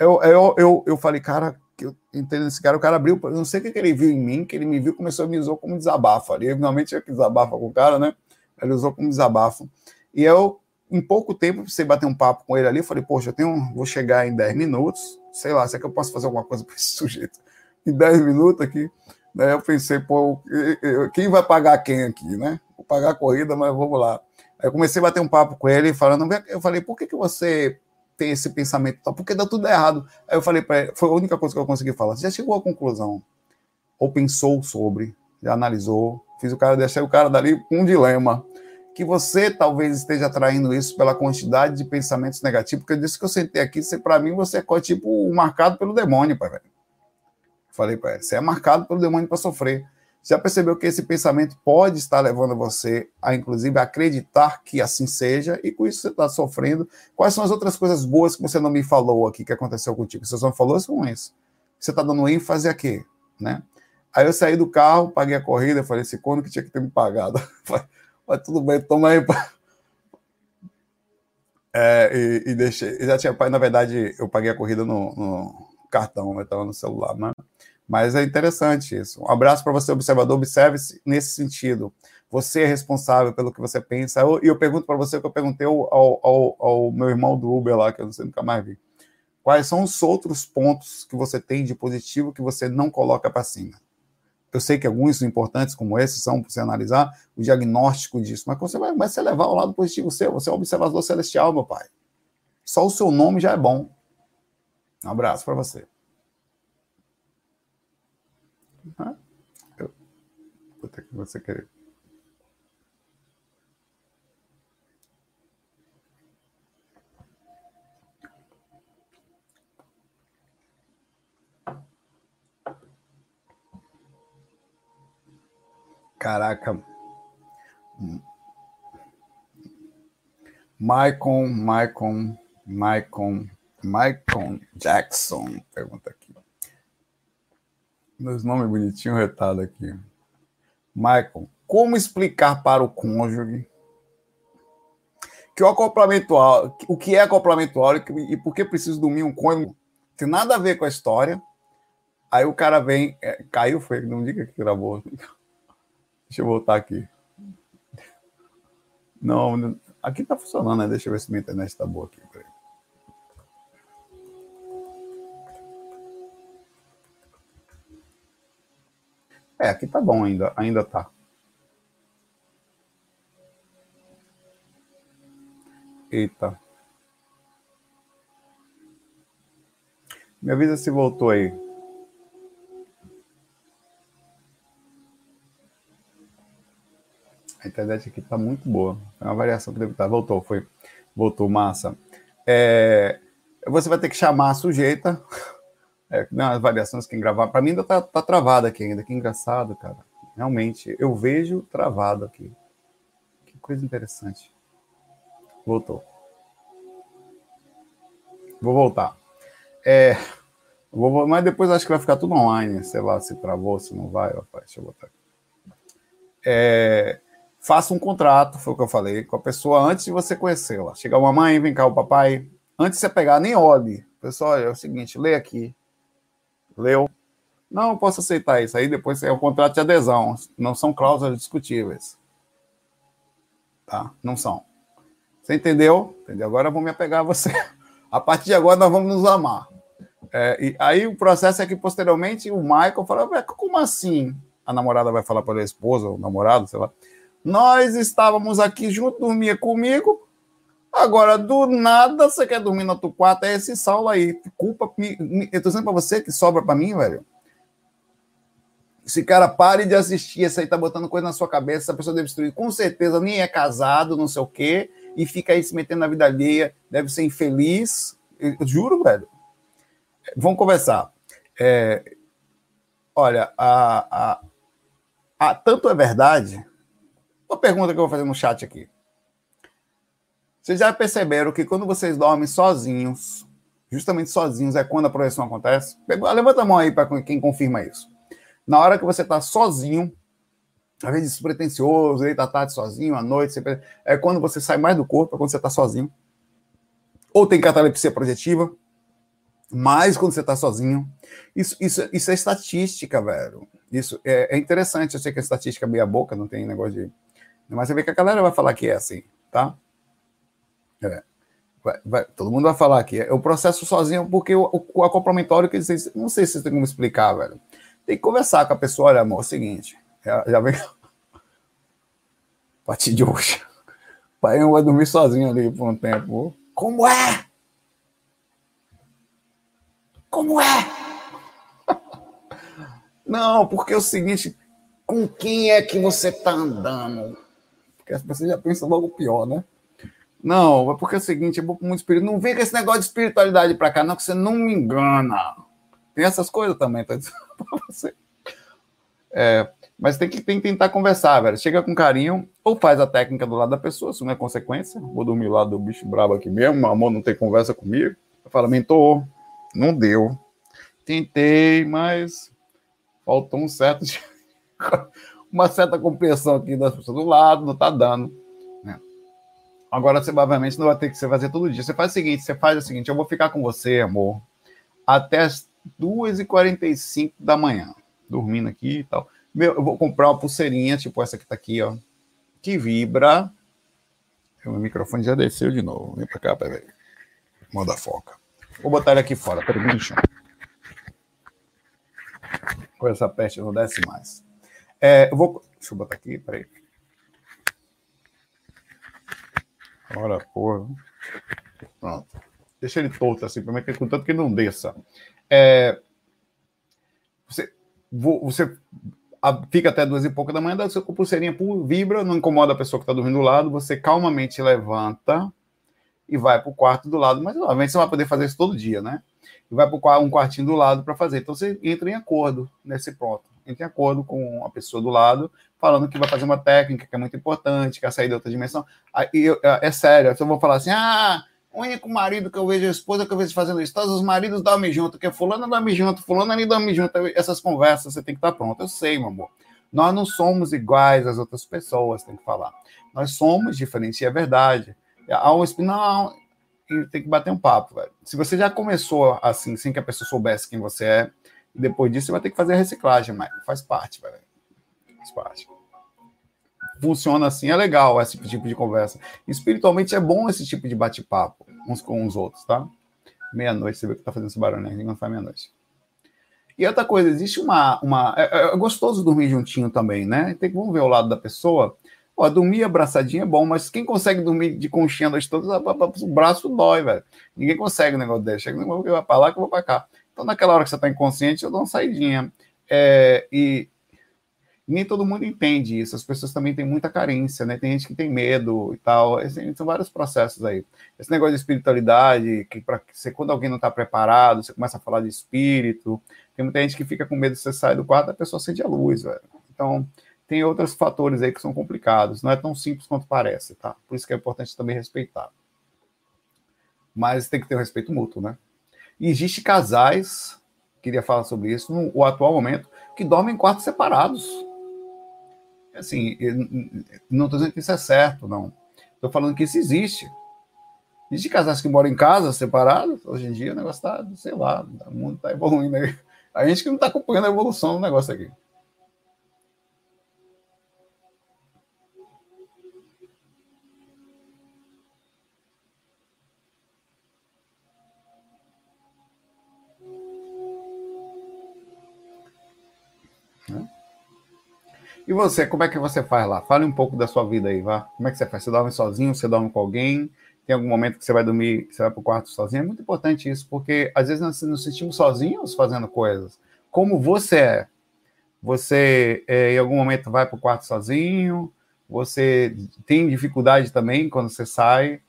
S2: Eu, eu, eu, eu falei, cara, que eu entendo esse cara, o cara abriu, eu não sei o que ele viu em mim, que ele me viu, começou a me usar como desabafo ali. Normalmente é que desabafa com o cara, né? Ele usou como desabafo. E eu, em pouco tempo, você bater um papo com ele ali, eu falei, poxa, eu tenho, vou chegar em 10 minutos, sei lá, será que eu posso fazer alguma coisa para esse sujeito? Em 10 minutos aqui, né? Eu pensei, pô, quem vai pagar quem aqui, né? Vou pagar a corrida, mas vamos lá. Aí eu comecei a bater um papo com ele, falando, eu falei, por que, que você tem esse pensamento, porque dá tudo errado. Aí eu falei para ele, foi a única coisa que eu consegui falar. Você já chegou à conclusão? Ou pensou sobre, já analisou, fiz o cara, deixei o cara dali com um dilema. Que você talvez esteja atraindo isso pela quantidade de pensamentos negativos, porque eu disse que eu sentei aqui, para mim você é tipo marcado pelo demônio, pai, velho. Falei para ele, você é marcado pelo demônio para sofrer já percebeu que esse pensamento pode estar levando você a, inclusive, acreditar que assim seja, e com isso você está sofrendo. Quais são as outras coisas boas que você não me falou aqui que aconteceu contigo? Você só falou são isso. Você está dando ênfase a quê? Né? Aí eu saí do carro, paguei a corrida, falei, esse quando que tinha que ter me pagado. Mas tudo bem, toma aí. É, e, e, deixei. Já tinha, na verdade, eu paguei a corrida no, no cartão, eu estava no celular, mas mas é interessante isso. Um abraço para você, observador. Observe-se nesse sentido. Você é responsável pelo que você pensa. E eu, pergunto para você o que eu perguntei ao, ao, ao, meu irmão do Uber lá, que eu não sei, nunca mais vi. Quais são os outros pontos que você tem de positivo que você não coloca para cima? Eu sei que alguns importantes como esses são para você analisar o diagnóstico disso, mas você vai, vai se levar ao lado positivo seu. Você é um observador celestial, meu pai. Só o seu nome já é bom. Um abraço para você. Ah, eu vou ter que você querer. Caraca. Michael, Michael, Michael, Michael Jackson pergunta Meus nomes bonitinhos retado aqui. Michael, como explicar para o cônjuge que o acoplamento o que é acoplamento áureo e por que preciso dormir um cônjuge tem nada a ver com a história. Aí o cara vem, é, caiu, foi, não diga que gravou. Deixa eu voltar aqui. Não, aqui tá funcionando, né? Deixa eu ver se minha internet tá boa aqui. É, aqui tá bom ainda, ainda tá. Eita. Me avisa se voltou aí. A internet aqui tá muito boa. É uma variação que deve estar. Voltou, foi. Voltou, massa. É, você vai ter que chamar a sujeita. É, não, as variações que gravar. Para mim ainda tá, tá travado aqui ainda. Que engraçado, cara. Realmente, eu vejo travado aqui. Que coisa interessante. Voltou. Vou voltar. É, vou, mas depois acho que vai ficar tudo online. Sei lá se travou, se não vai. Rapaz, deixa eu botar aqui. É, faça um contrato, foi o que eu falei, com a pessoa antes de você conhecê-la. Chega uma mãe, vem cá o papai. Antes de você pegar, nem olhe. Pessoal, é o seguinte, lê aqui. Leu. Não, posso aceitar isso. Aí depois é o contrato de adesão. Não são cláusulas discutíveis. Tá? Não são. Você entendeu? Entendeu? Agora eu vou me apegar a você. A partir de agora nós vamos nos amar. É, e aí o processo é que posteriormente o Michael fala, como assim? A namorada vai falar para a esposa, o namorado, sei lá. Nós estávamos aqui junto, dormia comigo. Agora, do nada, você quer dormir no outro quarto, é esse Saulo aí. Culpa. Me, eu tô dizendo para você que sobra para mim, velho. Esse cara pare de assistir, esse aí tá botando coisa na sua cabeça, essa pessoa deve destruir. Com certeza nem é casado, não sei o quê, e fica aí se metendo na vida alheia, deve ser infeliz. Eu, juro, velho. Vamos conversar. É, olha, a, a, a, tanto é verdade. Uma pergunta que eu vou fazer no chat aqui. Vocês já perceberam que quando vocês dormem sozinhos, justamente sozinhos, é quando a projeção acontece? Levanta a mão aí para quem confirma isso. Na hora que você está sozinho, às vezes despretensioso, deita à tarde sozinho, à noite, sempre... é quando você sai mais do corpo, é quando você está sozinho. Ou tem catalepsia projetiva, mais quando você está sozinho. Isso, isso, isso é estatística, velho. Isso é, é, interessante. Eu sei que a estatística é meia boca, não tem negócio de. Mas você vê que a galera vai falar que é assim, tá? É. Vai, vai, todo mundo vai falar que é o processo sozinho, porque o, o acomplamentório que eles. Não sei se vocês têm como explicar, velho. Tem que conversar com a pessoa, olha, amor, é o seguinte. Já, já vem. A partir de hoje. O pai vai dormir sozinho ali por um tempo. Como é? Como é? Não, porque é o seguinte, com quem é que você está andando? Porque as pessoas já pensam logo pior, né? Não, é porque é o seguinte, eu vou muito espírito. Não vem com esse negócio de espiritualidade para cá, não, que você não me engana. Tem essas coisas também, tá dizendo pra você. É, mas tem que, tem que tentar conversar, velho. Chega com carinho, ou faz a técnica do lado da pessoa, se não é consequência. Vou dormir lá do bicho brabo aqui mesmo, meu amor não tem conversa comigo. Eu falo, mentor, não deu. Tentei, mas faltou um certo uma certa compreensão aqui das pessoas do lado, não está dando. Agora, você provavelmente não vai ter que você fazer todo dia. Você faz o seguinte: você faz o seguinte, eu vou ficar com você, amor, até as 2h45 da manhã, dormindo aqui e tal. Meu, eu vou comprar uma pulseirinha, tipo essa que está aqui, ó, que vibra. O microfone já desceu de novo. Vem para cá, peraí. Manda foca. Vou botar ele aqui fora, peraí, no chão com essa peste não desce mais. É, eu vou. Deixa eu botar aqui, peraí. Ora, porra. Pronto. Deixa ele torto assim, para mim, contanto que não desça. É, você, você fica até duas e pouca da manhã, dá sua pulseirinha vibra, não incomoda a pessoa que está dormindo do lado, você calmamente levanta e vai para o quarto do lado, mas obviamente você vai poder fazer isso todo dia, né? e vai para um quartinho do lado para fazer. Então você entra em acordo nesse ponto. Entra em acordo com a pessoa do lado, falando que vai fazer uma técnica que é muito importante, que é sair de outra dimensão. Aí, eu, é sério, eu vou falar assim: ah, o único marido que eu vejo, a esposa que eu vejo fazendo isso, todos os maridos dormem junto, que é fulano dorme junto, fulano ali dorme junto. Essas conversas você tem que estar pronto. Eu sei, meu amor. Nós não somos iguais às outras pessoas, tem que falar. Nós somos diferentes, e é verdade. Há um, não, tem que bater um papo, velho. Se você já começou assim, sem que a pessoa soubesse quem você é, depois disso você vai ter que fazer a reciclagem, mas faz parte, velho. Parte. Funciona assim, é legal esse tipo de conversa. Espiritualmente é bom esse tipo de bate-papo, uns com os outros, tá? Meia-noite, você vê que tá fazendo esse barulho, né? Não faz meia-noite. E outra coisa, existe uma. uma é, é, gostoso dormir juntinho também, né? Tem que vamos ver o lado da pessoa. Dormir abraçadinho é bom, mas quem consegue dormir de conchinha das todas, o braço dói, velho. Ninguém consegue um negócio desse. Chega, eu vou para lá que eu vou para cá. Então, naquela hora que você está inconsciente, eu dou uma saidinha. É, e, nem todo mundo entende isso. As pessoas também têm muita carência, né? Tem gente que tem medo e tal. Assim, são vários processos aí. Esse negócio de espiritualidade, que para você quando alguém não está preparado, você começa a falar de espírito. Tem muita gente que fica com medo de você sair do quarto, a pessoa acende a luz, velho. Então, tem outros fatores aí que são complicados. Não é tão simples quanto parece, tá? Por isso que é importante também respeitar. Mas tem que ter um respeito mútuo, né? E existe casais, queria falar sobre isso, no atual momento, que dormem em quartos separados assim, não estou dizendo que isso é certo, não. Estou falando que isso existe. Existe casais que moram em casa separados. Hoje em dia o negócio está, sei lá, o mundo está evoluindo aí. A gente que não está acompanhando a evolução do negócio aqui. E você, como é que você faz lá? Fale um pouco da sua vida aí, vá. Como é que você faz? Você dorme sozinho? Você dorme com alguém? Tem algum momento que você vai dormir, você vai para o quarto sozinho? É muito importante isso, porque às vezes nós nos sentimos sozinhos fazendo coisas. Como você é? Você, é, em algum momento, vai para o quarto sozinho? Você tem dificuldade também quando você sai?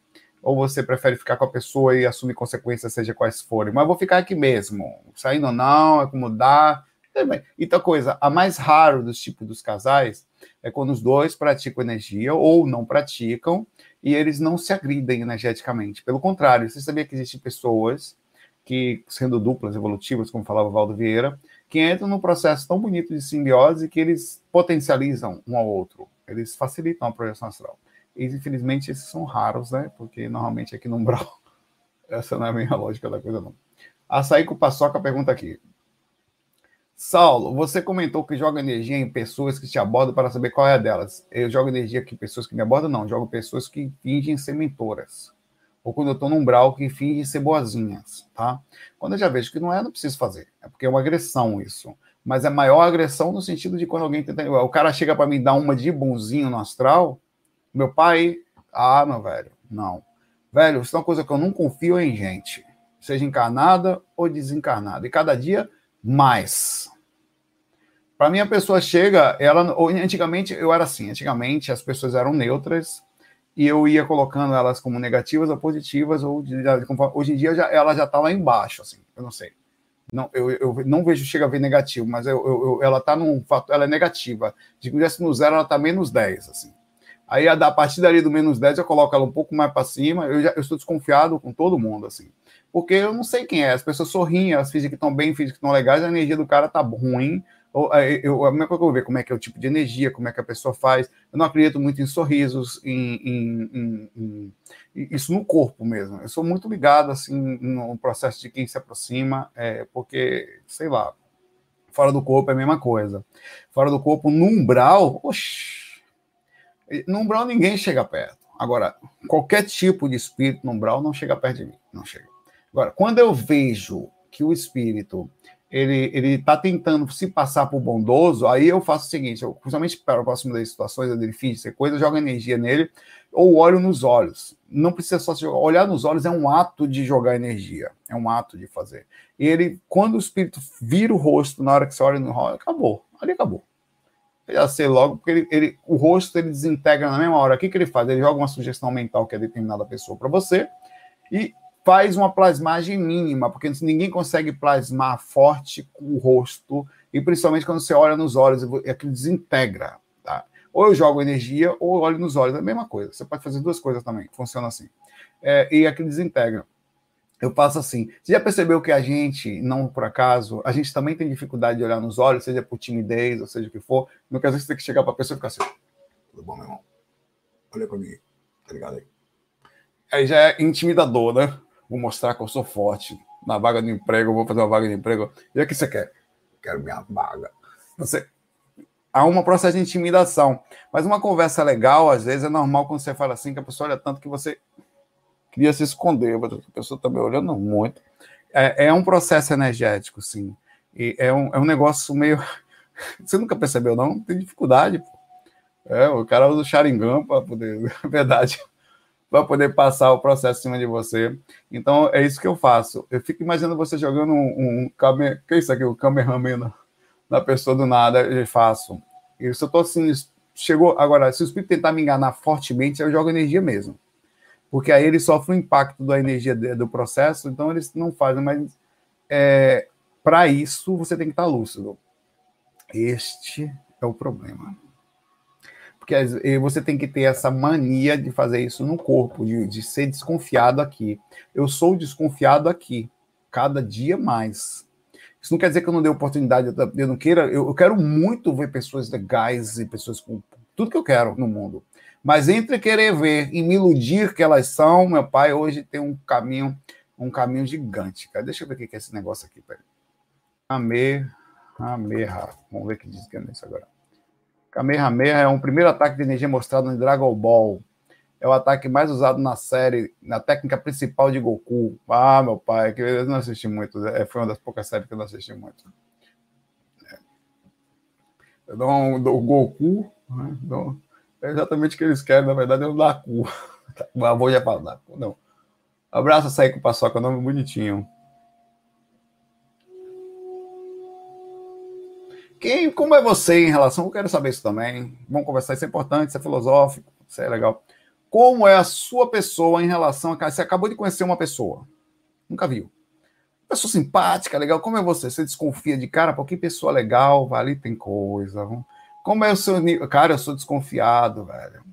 S2: Ou você prefere ficar com a pessoa e assumir consequências, seja quais forem? Mas vou ficar aqui mesmo. Saindo ou não, é como dá e outra coisa, a mais raro dos tipos dos casais é quando os dois praticam energia ou não praticam e eles não se agridem energeticamente. Pelo contrário, você sabia que existem pessoas que, sendo duplas evolutivas, como falava o Valdo Vieira, que entram num processo tão bonito de simbiose que eles potencializam um ao outro, eles facilitam a projeção astral. E, infelizmente, esses são raros, né? Porque normalmente aqui no Umbral, essa não é a minha lógica da coisa, não. Açaí com paçoca pergunta aqui. Saulo, você comentou que joga energia em pessoas que te abordam para saber qual é a delas. Eu jogo energia em pessoas que me abordam? Não, jogo pessoas que fingem ser mentoras. Ou quando eu estou num umbral que fingem ser boazinhas, tá? Quando eu já vejo que não é, não preciso fazer. É porque é uma agressão isso. Mas é maior agressão no sentido de quando alguém tenta. O cara chega para me dar uma de bonzinho no astral. Meu pai. Ah, meu velho, não. Velho, isso é uma coisa que eu não confio em gente. Seja encarnada ou desencarnada. E cada dia mais. Para mim, a pessoa chega, ela. Antigamente eu era assim, antigamente as pessoas eram neutras e eu ia colocando elas como negativas ou positivas, ou hoje em dia já, ela já está lá embaixo, assim, eu não sei. Não, eu, eu não vejo chega a ver negativo, mas eu, eu ela está num fato, ela é negativa. Se tivesse no zero, ela está menos 10, assim. Aí a, partir dali do menos 10, eu coloco ela um pouco mais para cima. Eu, já, eu estou desconfiado com todo mundo, assim porque eu não sei quem é. As pessoas sorriem, elas fingem que estão bem, fingem que estão legais, a energia do cara tá ruim. Ou, é, eu, a mesma coisa que eu ver como é que é o tipo de energia, como é que a pessoa faz. Eu não acredito muito em sorrisos, em, em, em, em isso no corpo mesmo. Eu sou muito ligado assim no processo de quem se aproxima, é, porque, sei lá, fora do corpo é a mesma coisa. Fora do corpo, no umbral, oxi, no umbral ninguém chega perto. Agora, qualquer tipo de espírito no umbral não chega perto de mim, não chega. Agora, quando eu vejo que o espírito ele ele está tentando se passar por bondoso, aí eu faço o seguinte, eu, principalmente para o próximo das situações, ele finge ser coisa, eu jogo energia nele ou olho nos olhos. Não precisa só jogar. olhar nos olhos é um ato de jogar energia, é um ato de fazer. E ele, quando o espírito vira o rosto na hora que você olha no rosto, acabou, ali acabou. Eu já sei logo, porque ele, ele, o rosto ele desintegra na mesma hora. O que, que ele faz? Ele joga uma sugestão mental que é determinada pessoa para você e faz uma plasmagem mínima, porque ninguém consegue plasmar forte o rosto, e principalmente quando você olha nos olhos, aquilo desintegra. Tá? Ou eu jogo energia, ou olho nos olhos, é a mesma coisa. Você pode fazer duas coisas também, funciona assim. É, e aquilo desintegra. Eu faço assim. Você já percebeu que a gente, não por acaso, a gente também tem dificuldade de olhar nos olhos, seja por timidez, ou seja o que for. No caso, você tem que chegar para a pessoa e ficar assim: tudo bom, meu irmão? Olha comigo, tá ligado aí? Aí já é intimidador, né? vou mostrar que eu sou forte. Na vaga de emprego, vou fazer uma vaga de emprego. E o que você quer? Quero minha vaga. Você há um processo de intimidação. Mas uma conversa legal, às vezes, é normal quando você fala assim, que a pessoa olha tanto que você queria se esconder, a pessoa está me olhando muito. É, é, um processo energético, sim. E é um, é um negócio meio. Você nunca percebeu, não? Tem dificuldade. Pô. É, o cara usa o Sharingan para poder. Verdade para poder passar o processo em cima de você. Então, é isso que eu faço. Eu fico imaginando você jogando um, um, um que é isso aqui? O Kamehameha na, na pessoa do nada, eu faço. Eu só tô assim, chegou. Agora, se o espírito tentar me enganar fortemente, eu jogo energia mesmo. Porque aí ele sofre o impacto da energia do processo, então eles não fazem, mas é, para isso você tem que estar lúcido. Este é o problema. Porque você tem que ter essa mania de fazer isso no corpo, de, de ser desconfiado aqui. Eu sou desconfiado aqui, cada dia mais. Isso não quer dizer que eu não dei oportunidade, eu não queira, eu, eu quero muito ver pessoas legais e pessoas com tudo que eu quero no mundo. Mas entre querer ver e me iludir que elas são, meu pai hoje tem um caminho, um caminho gigante. Cara. Deixa eu ver o que é esse negócio aqui, peraí. Kamehameha. Vamos ver o que diz que é isso agora. Kamehameha é um primeiro ataque de energia mostrado no Dragon Ball. É o ataque mais usado na série, na técnica principal de Goku. Ah, meu pai, que eu não assisti muito. É, foi uma das poucas séries que eu não assisti muito. É. Eu dou um, do Goku, né? dou, é exatamente o que eles querem, na verdade, é o Daku. O avô já fala Daku, não. Abraço sair com o Paçoca, nome bonitinho. Quem, como é você em relação? Eu quero saber isso também. Vamos conversar, isso é importante, isso é filosófico, isso é legal. Como é a sua pessoa em relação a. Você acabou de conhecer uma pessoa, nunca viu. Pessoa simpática, legal. Como é você? Você desconfia de cara? Pô, que pessoa legal, ali tem coisa. Como é o seu nível? Cara, eu sou desconfiado, velho.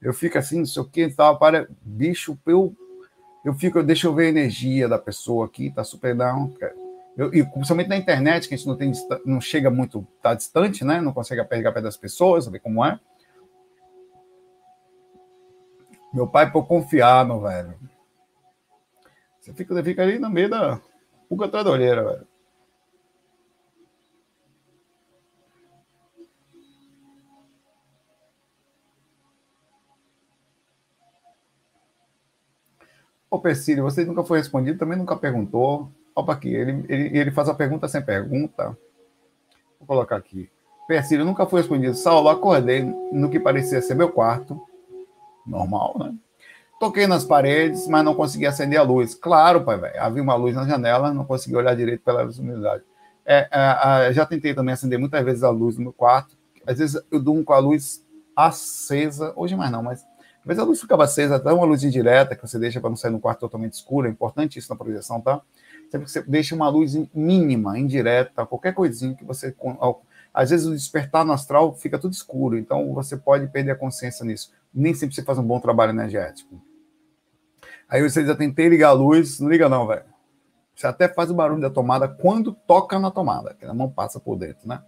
S2: Eu fico assim, não sei o que, tal, para. Bicho, eu, eu fico, deixa eu ver a energia da pessoa aqui, tá super down. Eu, e principalmente na internet, que a gente não, tem, não chega muito, tá distante, né? Não consegue pegar perto das pessoas, saber como é. Meu pai, por confiar no velho. Você fica, fica ali no meio da pulga atrás da velho. Ô, Persílio, você nunca foi respondido, também nunca perguntou. Opa, aqui, ele, ele, ele faz a pergunta sem pergunta. Vou colocar aqui. Persílio, nunca foi respondido. Saulo, acordei no que parecia ser meu quarto. Normal, né? Toquei nas paredes, mas não consegui acender a luz. Claro, pai, velho. Havia uma luz na janela, não consegui olhar direito pela luminosidade. É, é, é, já tentei também acender muitas vezes a luz no meu quarto. Às vezes eu durmo com a luz acesa. Hoje mais não, mas vezes a luz ficava acesa, até uma luz indireta que você deixa para não sair no quarto totalmente escuro. É importante isso na projeção, tá? Sempre que você deixa uma luz mínima, indireta, qualquer coisinha que você. Às vezes o despertar no astral fica tudo escuro, então você pode perder a consciência nisso. Nem sempre você faz um bom trabalho energético. Aí você já tentei ligar a luz, não liga não, velho. Você até faz o barulho da tomada quando toca na tomada, que a mão passa por dentro, né?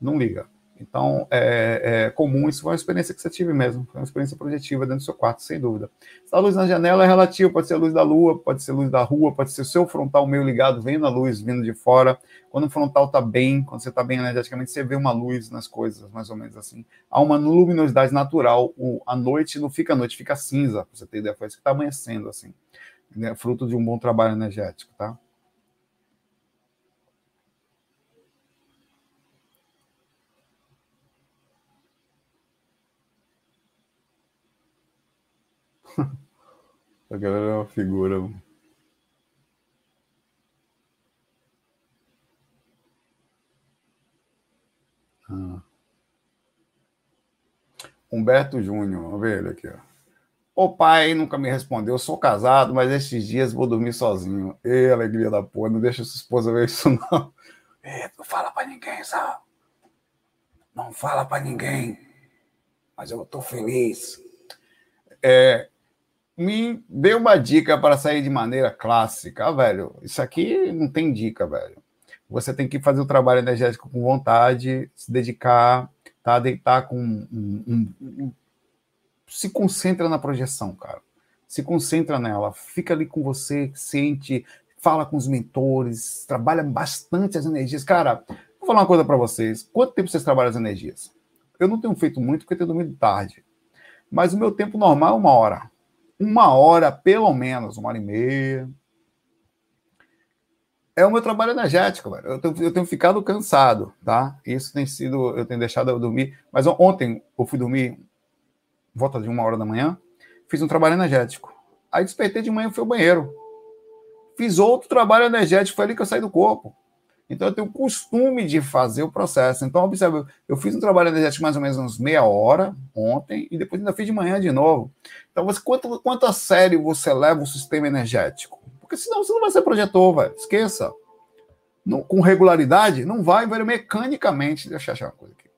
S2: Não liga. Então, é, é, comum, isso foi uma experiência que você tive mesmo, foi uma experiência projetiva dentro do seu quarto, sem dúvida. A luz na janela é relativa, pode ser a luz da lua, pode ser a luz da rua, pode ser o seu frontal meio ligado, vendo a luz vindo de fora. Quando o frontal está bem, quando você está bem energeticamente, você vê uma luz nas coisas, mais ou menos assim. Há uma luminosidade natural, o, a noite não fica noite, fica cinza, pra você ter ideia, foi isso que está amanhecendo, assim. É fruto de um bom trabalho energético, tá? A galera é uma figura. Ah. Humberto Júnior, vamos ver ele aqui. Ó. O pai nunca me respondeu. Eu sou casado, mas estes dias vou dormir sozinho. Ei, alegria da porra, não deixa sua esposa ver isso, não. Não fala pra ninguém, sabe? Não fala pra ninguém. Mas eu tô feliz. É, me dê uma dica para sair de maneira clássica. Ah, velho, isso aqui não tem dica, velho. Você tem que fazer o trabalho energético com vontade, se dedicar, tá? Deitar com um, um, um, se concentra na projeção, cara. Se concentra nela, fica ali com você, sente, fala com os mentores, trabalha bastante as energias. Cara, vou falar uma coisa para vocês. Quanto tempo vocês trabalham as energias? Eu não tenho feito muito porque eu tenho dormido tarde. Mas o meu tempo normal é uma hora uma hora, pelo menos, uma hora e meia. É o meu trabalho energético, velho. Eu tenho, eu tenho ficado cansado, tá? Isso tem sido, eu tenho deixado eu dormir. Mas ontem eu fui dormir volta de uma hora da manhã, fiz um trabalho energético. Aí despertei de manhã e fui ao banheiro. Fiz outro trabalho energético, foi ali que eu saí do corpo. Então eu tenho o costume de fazer o processo. Então, observe, eu fiz um trabalho energético mais ou menos uns meia hora ontem e depois ainda fiz de manhã de novo. Então, você, quanto, quanto a sério você leva o sistema energético? Porque senão você não vai ser projetor, velho. Esqueça. Não, com regularidade, não vai, vai mecanicamente. Deixa eu achar uma coisa aqui.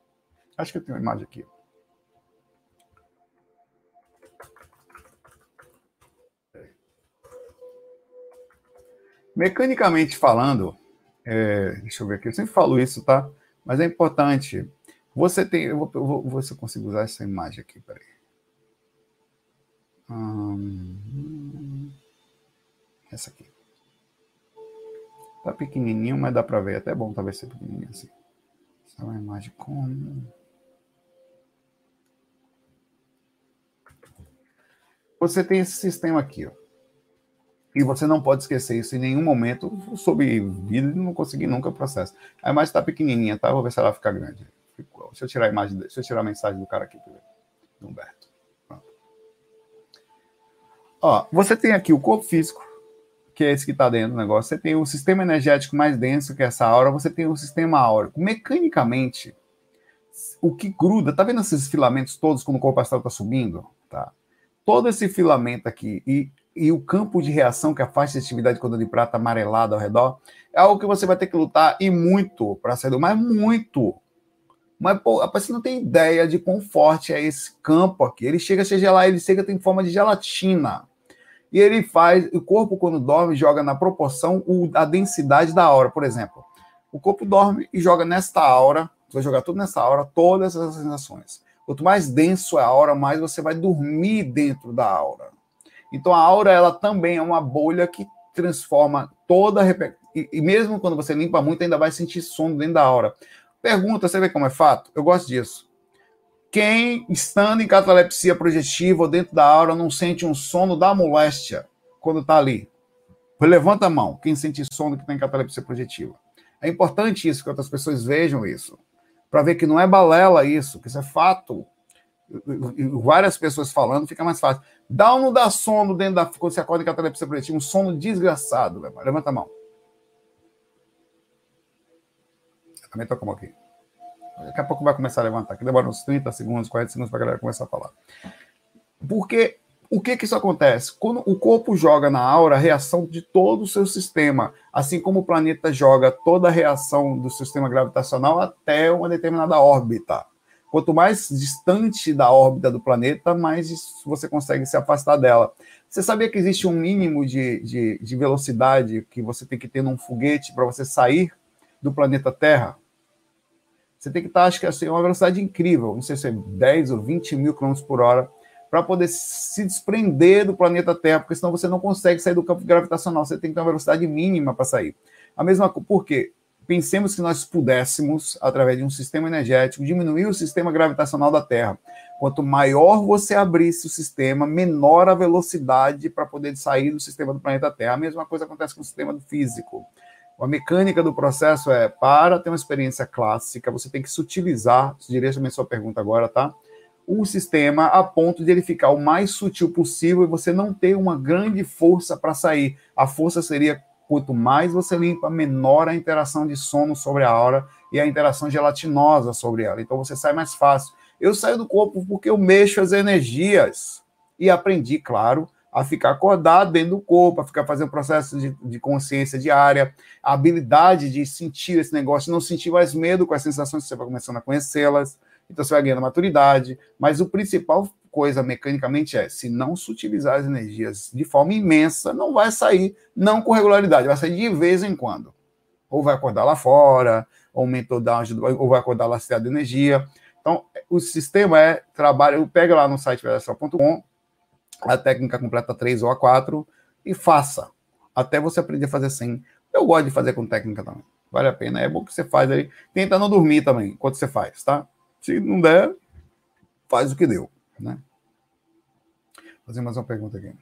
S2: Acho que eu tenho uma imagem aqui. Mecanicamente falando, é, deixa eu ver aqui, eu sempre falo isso, tá? Mas é importante. Você tem. Eu vou, eu vou, ver se eu consigo usar essa imagem aqui, peraí. Hum, essa aqui. Tá pequenininho, mas dá para ver. Até bom talvez ser pequenininho assim. Essa é uma imagem como. Você tem esse sistema aqui, ó. E você não pode esquecer isso em nenhum momento. Sob vida não consegui nunca o processo. A imagem está pequenininha, tá? Vou ver se ela fica grande. Deixa eu tirar a imagem, deixa eu tirar a mensagem do cara aqui, do Humberto. Pronto. Ó, você tem aqui o corpo físico, que é esse que está dentro do negócio. Você tem o sistema energético mais denso, que é essa aura. Você tem o sistema áureo. Mecanicamente, o que gruda, tá vendo esses filamentos todos quando o corpo astral está subindo? Tá? Todo esse filamento aqui e e o campo de reação que a faixa de atividade quando de prata amarelada ao redor é algo que você vai ter que lutar e muito para sair do mas muito. Mas pô, você não tem ideia de quão forte é esse campo aqui. Ele chega a ser gelado, ele chega tem forma de gelatina. E ele faz, o corpo quando dorme joga na proporção o, a densidade da aura, por exemplo. O corpo dorme e joga nesta aura, você vai jogar tudo nessa aura, todas essas sensações. Quanto mais denso é a aura, mais você vai dormir dentro da aura. Então a aura ela também é uma bolha que transforma toda a e, e mesmo quando você limpa muito ainda vai sentir sono dentro da aura. Pergunta, você vê como é fato? Eu gosto disso. Quem estando em catalepsia projetiva ou dentro da aura não sente um sono da moléstia quando está ali? Levanta a mão, quem sente sono que tem catalepsia projetiva. É importante isso, que outras pessoas vejam isso. Para ver que não é balela isso, que isso é fato várias pessoas falando, fica mais fácil. Dá ou não dá sono dentro da. Quando você acorda com a catalepsia projetiva? Um sono desgraçado, Levanta a mão. Eu também tô com a aqui. Daqui a pouco vai começar a levantar, que demora uns 30 segundos, 40 segundos para a galera começar a falar. Porque o que que isso acontece? Quando o corpo joga na aura a reação de todo o seu sistema, assim como o planeta joga toda a reação do sistema gravitacional até uma determinada órbita. Quanto mais distante da órbita do planeta, mais você consegue se afastar dela. Você sabia que existe um mínimo de, de, de velocidade que você tem que ter num foguete para você sair do planeta Terra? Você tem que estar, acho que assim, uma velocidade incrível, não sei se é 10 ou 20 mil quilômetros por hora, para poder se desprender do planeta Terra, porque senão você não consegue sair do campo gravitacional, você tem que ter uma velocidade mínima para sair. A mesma coisa, por quê? Pensemos que nós pudéssemos, através de um sistema energético, diminuir o sistema gravitacional da Terra. Quanto maior você abrisse o sistema, menor a velocidade para poder sair do sistema do planeta Terra. A mesma coisa acontece com o sistema físico. A mecânica do processo é, para ter uma experiência clássica, você tem que sutilizar, direcionamente sua pergunta agora, tá? O sistema a ponto de ele ficar o mais sutil possível e você não ter uma grande força para sair. A força seria Quanto mais você limpa, menor a interação de sono sobre a aura e a interação gelatinosa sobre ela. Então você sai mais fácil. Eu saio do corpo porque eu mexo as energias. E aprendi, claro, a ficar acordado dentro do corpo, a ficar fazendo processo de, de consciência diária, a habilidade de sentir esse negócio, não sentir mais medo com as sensações que você vai começando a conhecê-las. Então você vai ganhando maturidade. Mas o principal coisa mecanicamente é, se não sutilizar as energias de forma imensa, não vai sair, não com regularidade, vai sair de vez em quando. Ou vai acordar lá fora, ou aumentou da ou vai acordar lastrado de energia. Então, o sistema é trabalho, pega lá no site vedação.com, a técnica completa 3 ou a 4 e faça, até você aprender a fazer sem. Eu gosto de fazer com técnica também. Vale a pena, é bom que você faz aí. Tenta não dormir também enquanto você faz, tá? Se não der, faz o que deu. Né? Vou fazer mais uma pergunta aqui.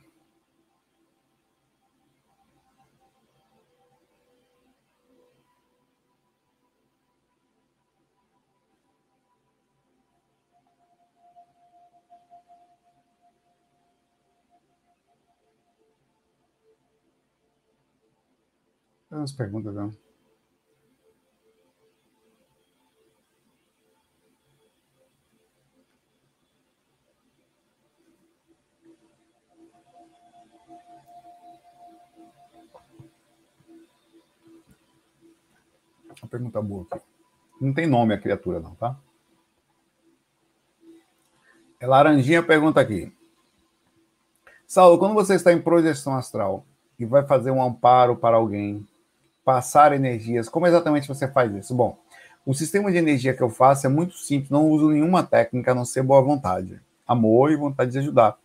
S2: Umas perguntas, não. Uma pergunta boa aqui. Não tem nome a criatura, não, tá? É Laranjinha pergunta aqui. Saulo, quando você está em projeção astral e vai fazer um amparo para alguém, passar energias, como exatamente você faz isso? Bom, o sistema de energia que eu faço é muito simples, não uso nenhuma técnica a não ser boa vontade, amor e vontade de ajudar.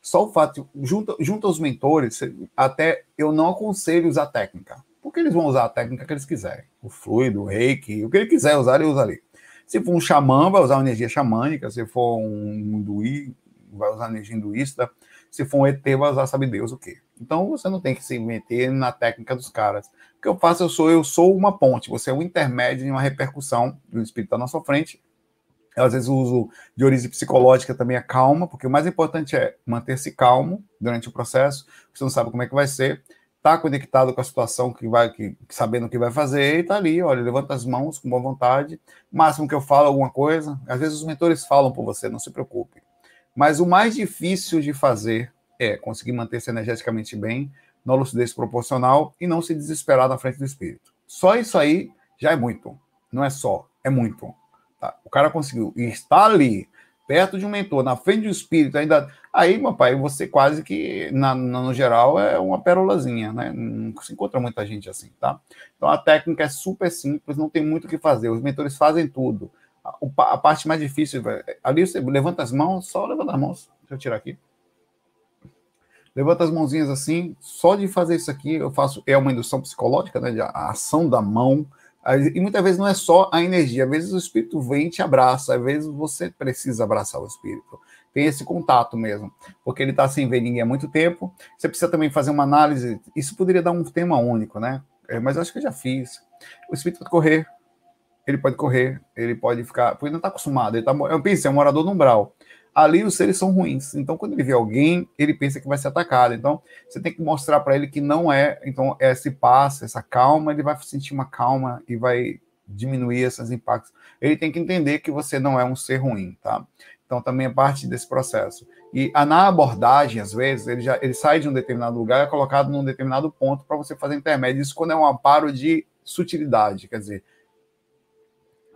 S2: Só o fato, junto, junto aos mentores, até eu não aconselho usar técnica, porque eles vão usar a técnica que eles quiserem. O fluido, o reiki, o que ele quiser usar, ele usa ali. Se for um xamã, vai usar uma energia xamânica. Se for um hinduí, vai usar energia hinduísta. Se for um ET, vai usar sabe Deus o quê. Então você não tem que se meter na técnica dos caras. O que eu faço, eu sou, eu sou uma ponte. Você é um intermédio em uma repercussão do espírito está na sua frente. Eu, às vezes uso de origem psicológica também a calma, porque o mais importante é manter-se calmo durante o processo. Você não sabe como é que vai ser está conectado com a situação que vai, que, sabendo o que vai fazer, e está ali, olha, levanta as mãos com boa vontade. máximo que eu falo alguma coisa, às vezes os mentores falam por você, não se preocupe. Mas o mais difícil de fazer é conseguir manter-se energeticamente bem, na lucidez proporcional e não se desesperar na frente do espírito. Só isso aí já é muito. Não é só, é muito. Tá? O cara conseguiu e está ali perto de um mentor, na frente do espírito, ainda. Aí, meu pai, você quase que, na, no geral, é uma perolazinha, né? Não se encontra muita gente assim, tá? Então a técnica é super simples, não tem muito o que fazer. Os mentores fazem tudo. A, a parte mais difícil, ali você levanta as mãos, só levanta as mãos. Deixa eu tirar aqui. Levanta as mãozinhas assim, só de fazer isso aqui, eu faço, é uma indução psicológica, né? A ação da mão e muitas vezes não é só a energia, às vezes o espírito vem e te abraça, às vezes você precisa abraçar o espírito. Tem esse contato mesmo, porque ele está sem ver ninguém há muito tempo. Você precisa também fazer uma análise. Isso poderia dar um tema único, né? É, mas acho que eu já fiz. O espírito pode correr, ele pode correr, ele pode ficar. Porque ele não está acostumado. Ele tá, eu pensei, é um morador no umbral ali os seres são ruins. Então, quando ele vê alguém, ele pensa que vai ser atacado. Então, você tem que mostrar para ele que não é. Então, esse passo, essa calma, ele vai sentir uma calma e vai diminuir esses impactos. Ele tem que entender que você não é um ser ruim, tá? Então, também é parte desse processo. E na abordagem, às vezes, ele, já, ele sai de um determinado lugar e é colocado num determinado ponto para você fazer intermédio. Isso quando é um amparo de sutilidade, quer dizer,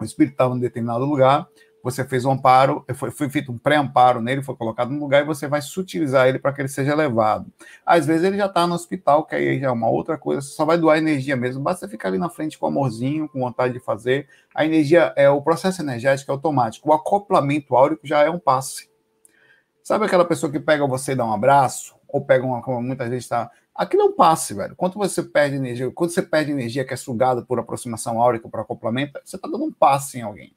S2: o espírito estava em determinado lugar, você fez um amparo, foi, foi feito um pré-amparo nele, foi colocado no lugar e você vai sutilizar ele para que ele seja levado. Às vezes ele já está no hospital, que aí já é uma outra coisa, você só vai doar energia mesmo, basta ficar ali na frente com amorzinho, com vontade de fazer. A energia, é o processo energético é automático, o acoplamento áurico já é um passe. Sabe aquela pessoa que pega você e dá um abraço? Ou pega uma, como muita gente está. Aquilo é um passe, velho. Quando você perde energia, quando você perde energia que é sugada por aproximação áurica, por acoplamento, você está dando um passe em alguém.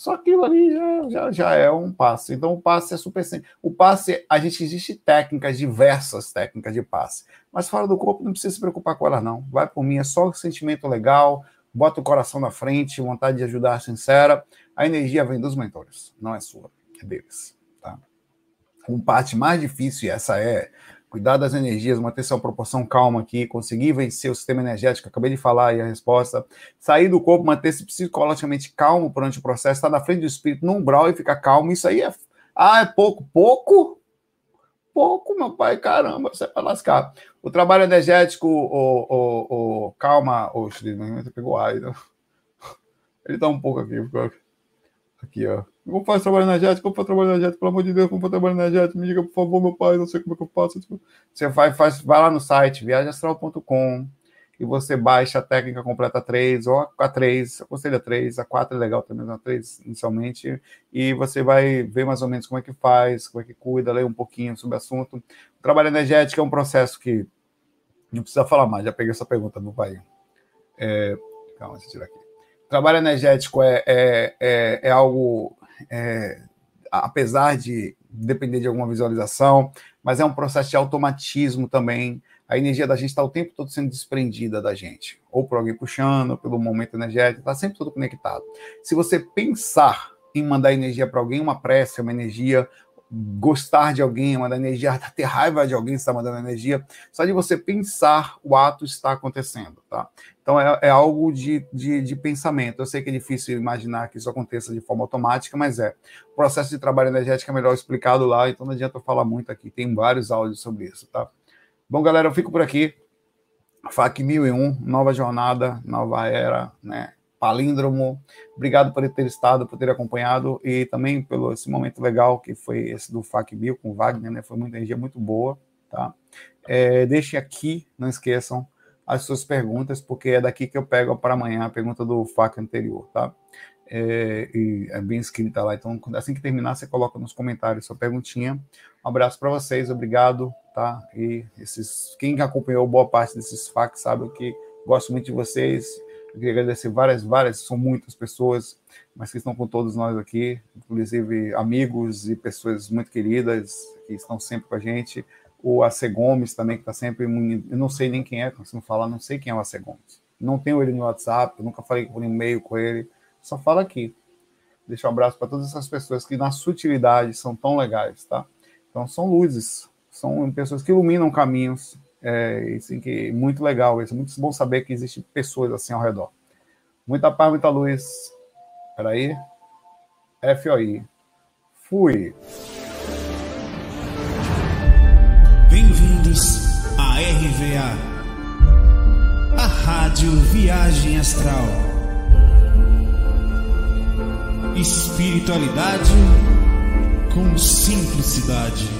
S2: Só aquilo ali já, já, já é um passe. Então, o passe é super simples. O passe, a gente existe técnicas, diversas técnicas de passe. Mas fora do corpo, não precisa se preocupar com elas, não. Vai por mim, é só um sentimento legal, bota o coração na frente, vontade de ajudar sincera. A energia vem dos mentores, não é sua, é deles. Tá? Uma parte mais difícil, e essa é cuidar das energias, manter sua proporção calma aqui, conseguir vencer o sistema energético, acabei de falar aí a resposta, sair do corpo, manter-se psicologicamente calmo durante o processo, estar na frente do espírito, no umbral e ficar calmo, isso aí é, ah, é pouco, pouco? Pouco, meu pai, caramba, você é para lascar. O trabalho energético, o, o, o calma, o pegou ar, então. ele tá um pouco aqui, aqui, ó. Como faz trabalho energético? Como faz trabalho energético? Pelo amor de Deus, como faz trabalho energético? Me diga, por favor, meu pai, não sei como é que eu faço. Você vai, faz, vai lá no site viagemastral.com e você baixa a técnica completa 3 ou a 3, aconselho a 3, a 4 é legal também, a 3 inicialmente, e você vai ver mais ou menos como é que faz, como é que cuida, lê um pouquinho sobre o assunto. O trabalho energético é um processo que não precisa falar mais, já peguei essa pergunta do pai. É, calma, deixa eu tirar aqui. Trabalho energético é, é, é, é algo é, apesar de depender de alguma visualização, mas é um processo de automatismo também. A energia da gente está o tempo todo sendo desprendida da gente, ou por alguém puxando, pelo momento energético, está sempre tudo conectado. Se você pensar em mandar energia para alguém, uma prece, uma energia, gostar de alguém, mandar energia, ter raiva de alguém está mandando energia, só de você pensar, o ato está acontecendo, tá? Então é, é algo de, de, de, pensamento. Eu sei que é difícil imaginar que isso aconteça de forma automática, mas é. O processo de trabalho energético é melhor explicado lá, então não adianta eu falar muito aqui, tem vários áudios sobre isso, tá? Bom, galera, eu fico por aqui. FAC 1001, nova jornada, nova era, né? Palíndromo. Obrigado por ter estado, por ter acompanhado e também pelo esse momento legal que foi esse do FAC Bill com o Wagner, né? Foi uma energia muito boa, tá? É, deixe aqui, não esqueçam, as suas perguntas, porque é daqui que eu pego para amanhã a pergunta do FAC anterior, tá? É, e é bem escrita lá. Então, assim que terminar, você coloca nos comentários sua perguntinha. Um abraço para vocês, obrigado, tá? E esses, quem acompanhou boa parte desses FAQs sabe que gosto muito de vocês. Eu queria agradecer várias, várias, são muitas pessoas, mas que estão com todos nós aqui, inclusive amigos e pessoas muito queridas que estão sempre com a gente. O AC Gomes também, que está sempre. Eu não sei nem quem é, se não falar, não sei quem é o AC Gomes. Não tenho ele no WhatsApp, nunca falei por e-mail com ele, só fala aqui. Deixa um abraço para todas essas pessoas que, na sutilidade, são tão legais, tá? Então, são luzes, são pessoas que iluminam caminhos, é, assim, que muito legal isso. Muito bom saber que existem pessoas assim ao redor. Muita paz, muita luz. Peraí. FOI. Fui.
S1: Bem-vindos à RVA, a Rádio Viagem Astral. Espiritualidade com simplicidade.